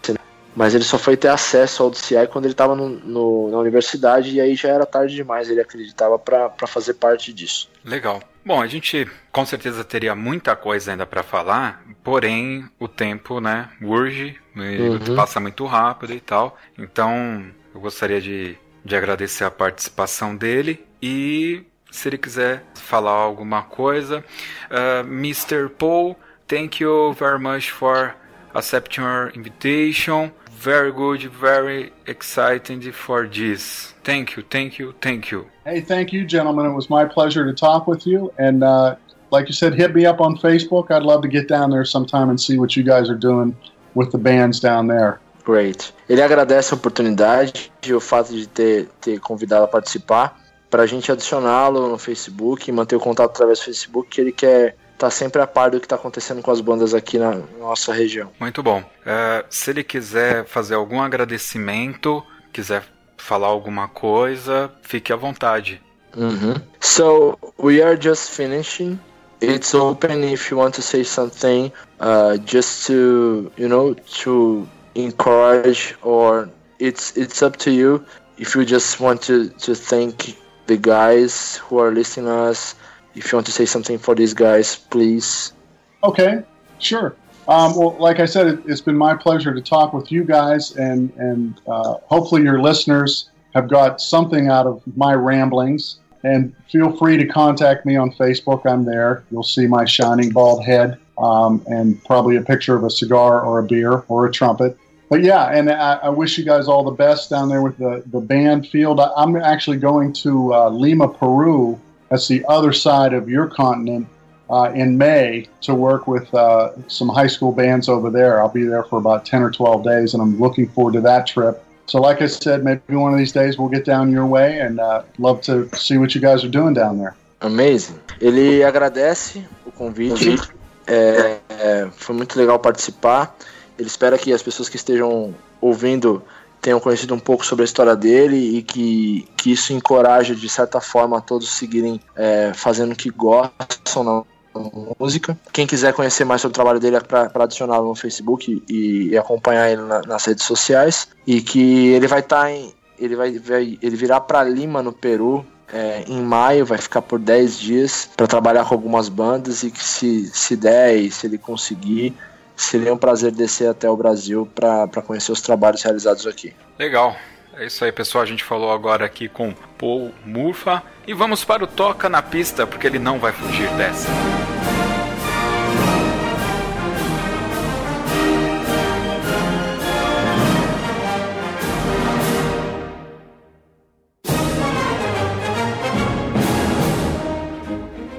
né? Mas ele só foi ter acesso ao DCI quando ele estava na universidade e aí já era tarde demais, ele acreditava para fazer parte disso. Legal. Bom, a gente com certeza teria muita coisa ainda para falar, porém o tempo, né, urge, uhum. passa muito rápido e tal. Então, eu gostaria de, de agradecer a participação dele e se ele quiser falar alguma coisa, uh, Mr. Paul, thank you very much for accepting our invitation. Very good, very exciting for this. Thank you, thank you, thank you. Hey, thank you, gentlemen. It was my pleasure to talk with you. And uh, like you said, hit me up on Facebook. I'd love to get down there sometime and see what you guys are doing with the bands down there. Great. Ele agradece a oportunidade e o fato de ter, ter convidado a participar para a gente adicioná-lo no Facebook e manter o contato através do Facebook, que ele quer tá sempre a par do que está acontecendo com as bandas aqui na nossa região. Muito bom. Uh, se ele quiser fazer algum agradecimento, quiser falar alguma coisa, fique à vontade. -hmm. So we are just finishing. It's open if you want to say something, uh, just to you know to encourage, or it's it's up to you. If you just want to to thank the guys who are listening to us, if you want to say something for these guys, please. Okay, sure. Um, well, like I said, it, has been my pleasure to talk with you guys, and and uh, hopefully your listeners have got something out of my ramblings. And feel free to contact me on Facebook. I'm there. You'll see my shining bald head um, and probably a picture of a cigar or a beer or a trumpet. But yeah, and I, I, wish you guys all the best down there with the, the band field. I, am actually going to uh, Lima, Peru that's the other side of your continent uh, in May to work with uh, some high school bands over there. I'll be there for about 10 or 12 days, and I'm looking forward to that trip. So, like I said, maybe one of these days we'll get down your way and uh, love to see what you guys are doing down there. Amazing. Ele agradece o convite. É, é, foi muito legal participar. Ele espera que as pessoas que estejam ouvindo tenham conhecido um pouco sobre a história dele e que, que isso encoraje de certa forma a todos seguirem é, fazendo o que gostam na música. Quem quiser conhecer mais sobre o trabalho dele é para adicioná-lo no Facebook e, e acompanhar ele na, nas redes sociais e que ele vai estar tá em ele vai, vai ele virá para Lima no Peru é, em maio, vai ficar por 10 dias para trabalhar com algumas bandas e que se, se der e se ele conseguir, seria um prazer descer até o Brasil para conhecer os trabalhos realizados aqui. Legal. É isso aí, pessoal. A gente falou agora aqui com Paul Murfa. E vamos para o Toca na Pista, porque ele não vai fugir dessa.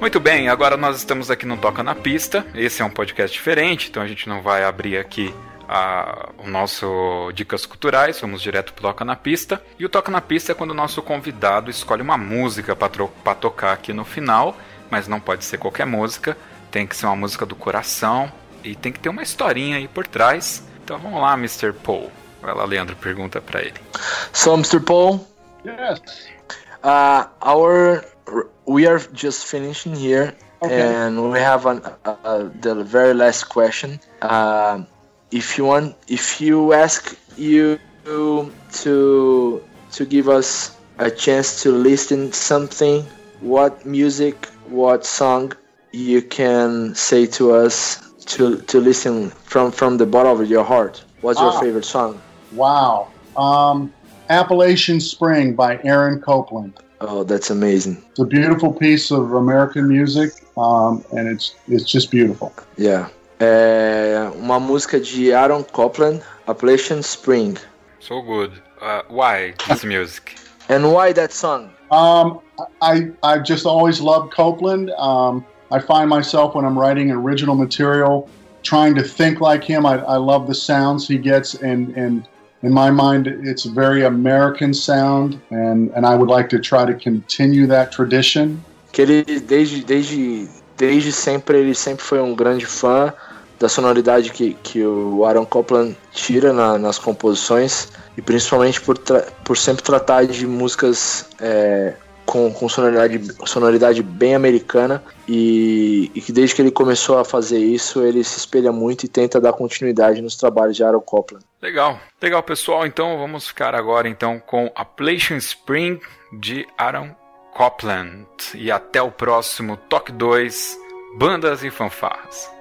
Muito bem, agora nós estamos aqui no Toca na Pista. Esse é um podcast diferente, então a gente não vai abrir aqui a, o nosso Dicas Culturais, vamos direto pro Toca na Pista. E o Toca na Pista é quando o nosso convidado escolhe uma música para tocar aqui no final, mas não pode ser qualquer música, tem que ser uma música do coração e tem que ter uma historinha aí por trás. Então vamos lá, Mr. Paul. Vai lá, Leandro, pergunta para ele. So, Mr. Paul. Yes. Uh, our we are just finishing here, okay. and we have an, uh, the very last question. Uh, if you want, if you ask you to to give us a chance to listen something, what music, what song you can say to us to to listen from from the bottom of your heart. What's your ah. favorite song? Wow. Um, Appalachian Spring by Aaron Copland. Oh, that's amazing. It's a beautiful piece of American music, um, and it's it's just beautiful. Yeah. É uma música de Aaron Copland, Appalachian Spring. So good. Uh, why this music? And why that song? Um, I I've just always loved Copeland. Um, I find myself when I'm writing original material, trying to think like him. I, I love the sounds he gets, and and in my mind, it's a very American sound, and, and I would like to try to continue that tradition. que ele desde, desde, desde sempre ele sempre foi um grande fã da sonoridade que, que o Aaron Copland tira na, nas composições e principalmente por, por sempre tratar de músicas é, com, com sonoridade, sonoridade bem americana e, e, que desde que ele começou a fazer isso ele se espelha muito e tenta dar continuidade nos trabalhos de Aaron Copland. Legal, legal pessoal. Então vamos ficar agora então com Appalachian Spring de Aaron Copland e até o próximo Toque 2 Bandas e Fanfarras.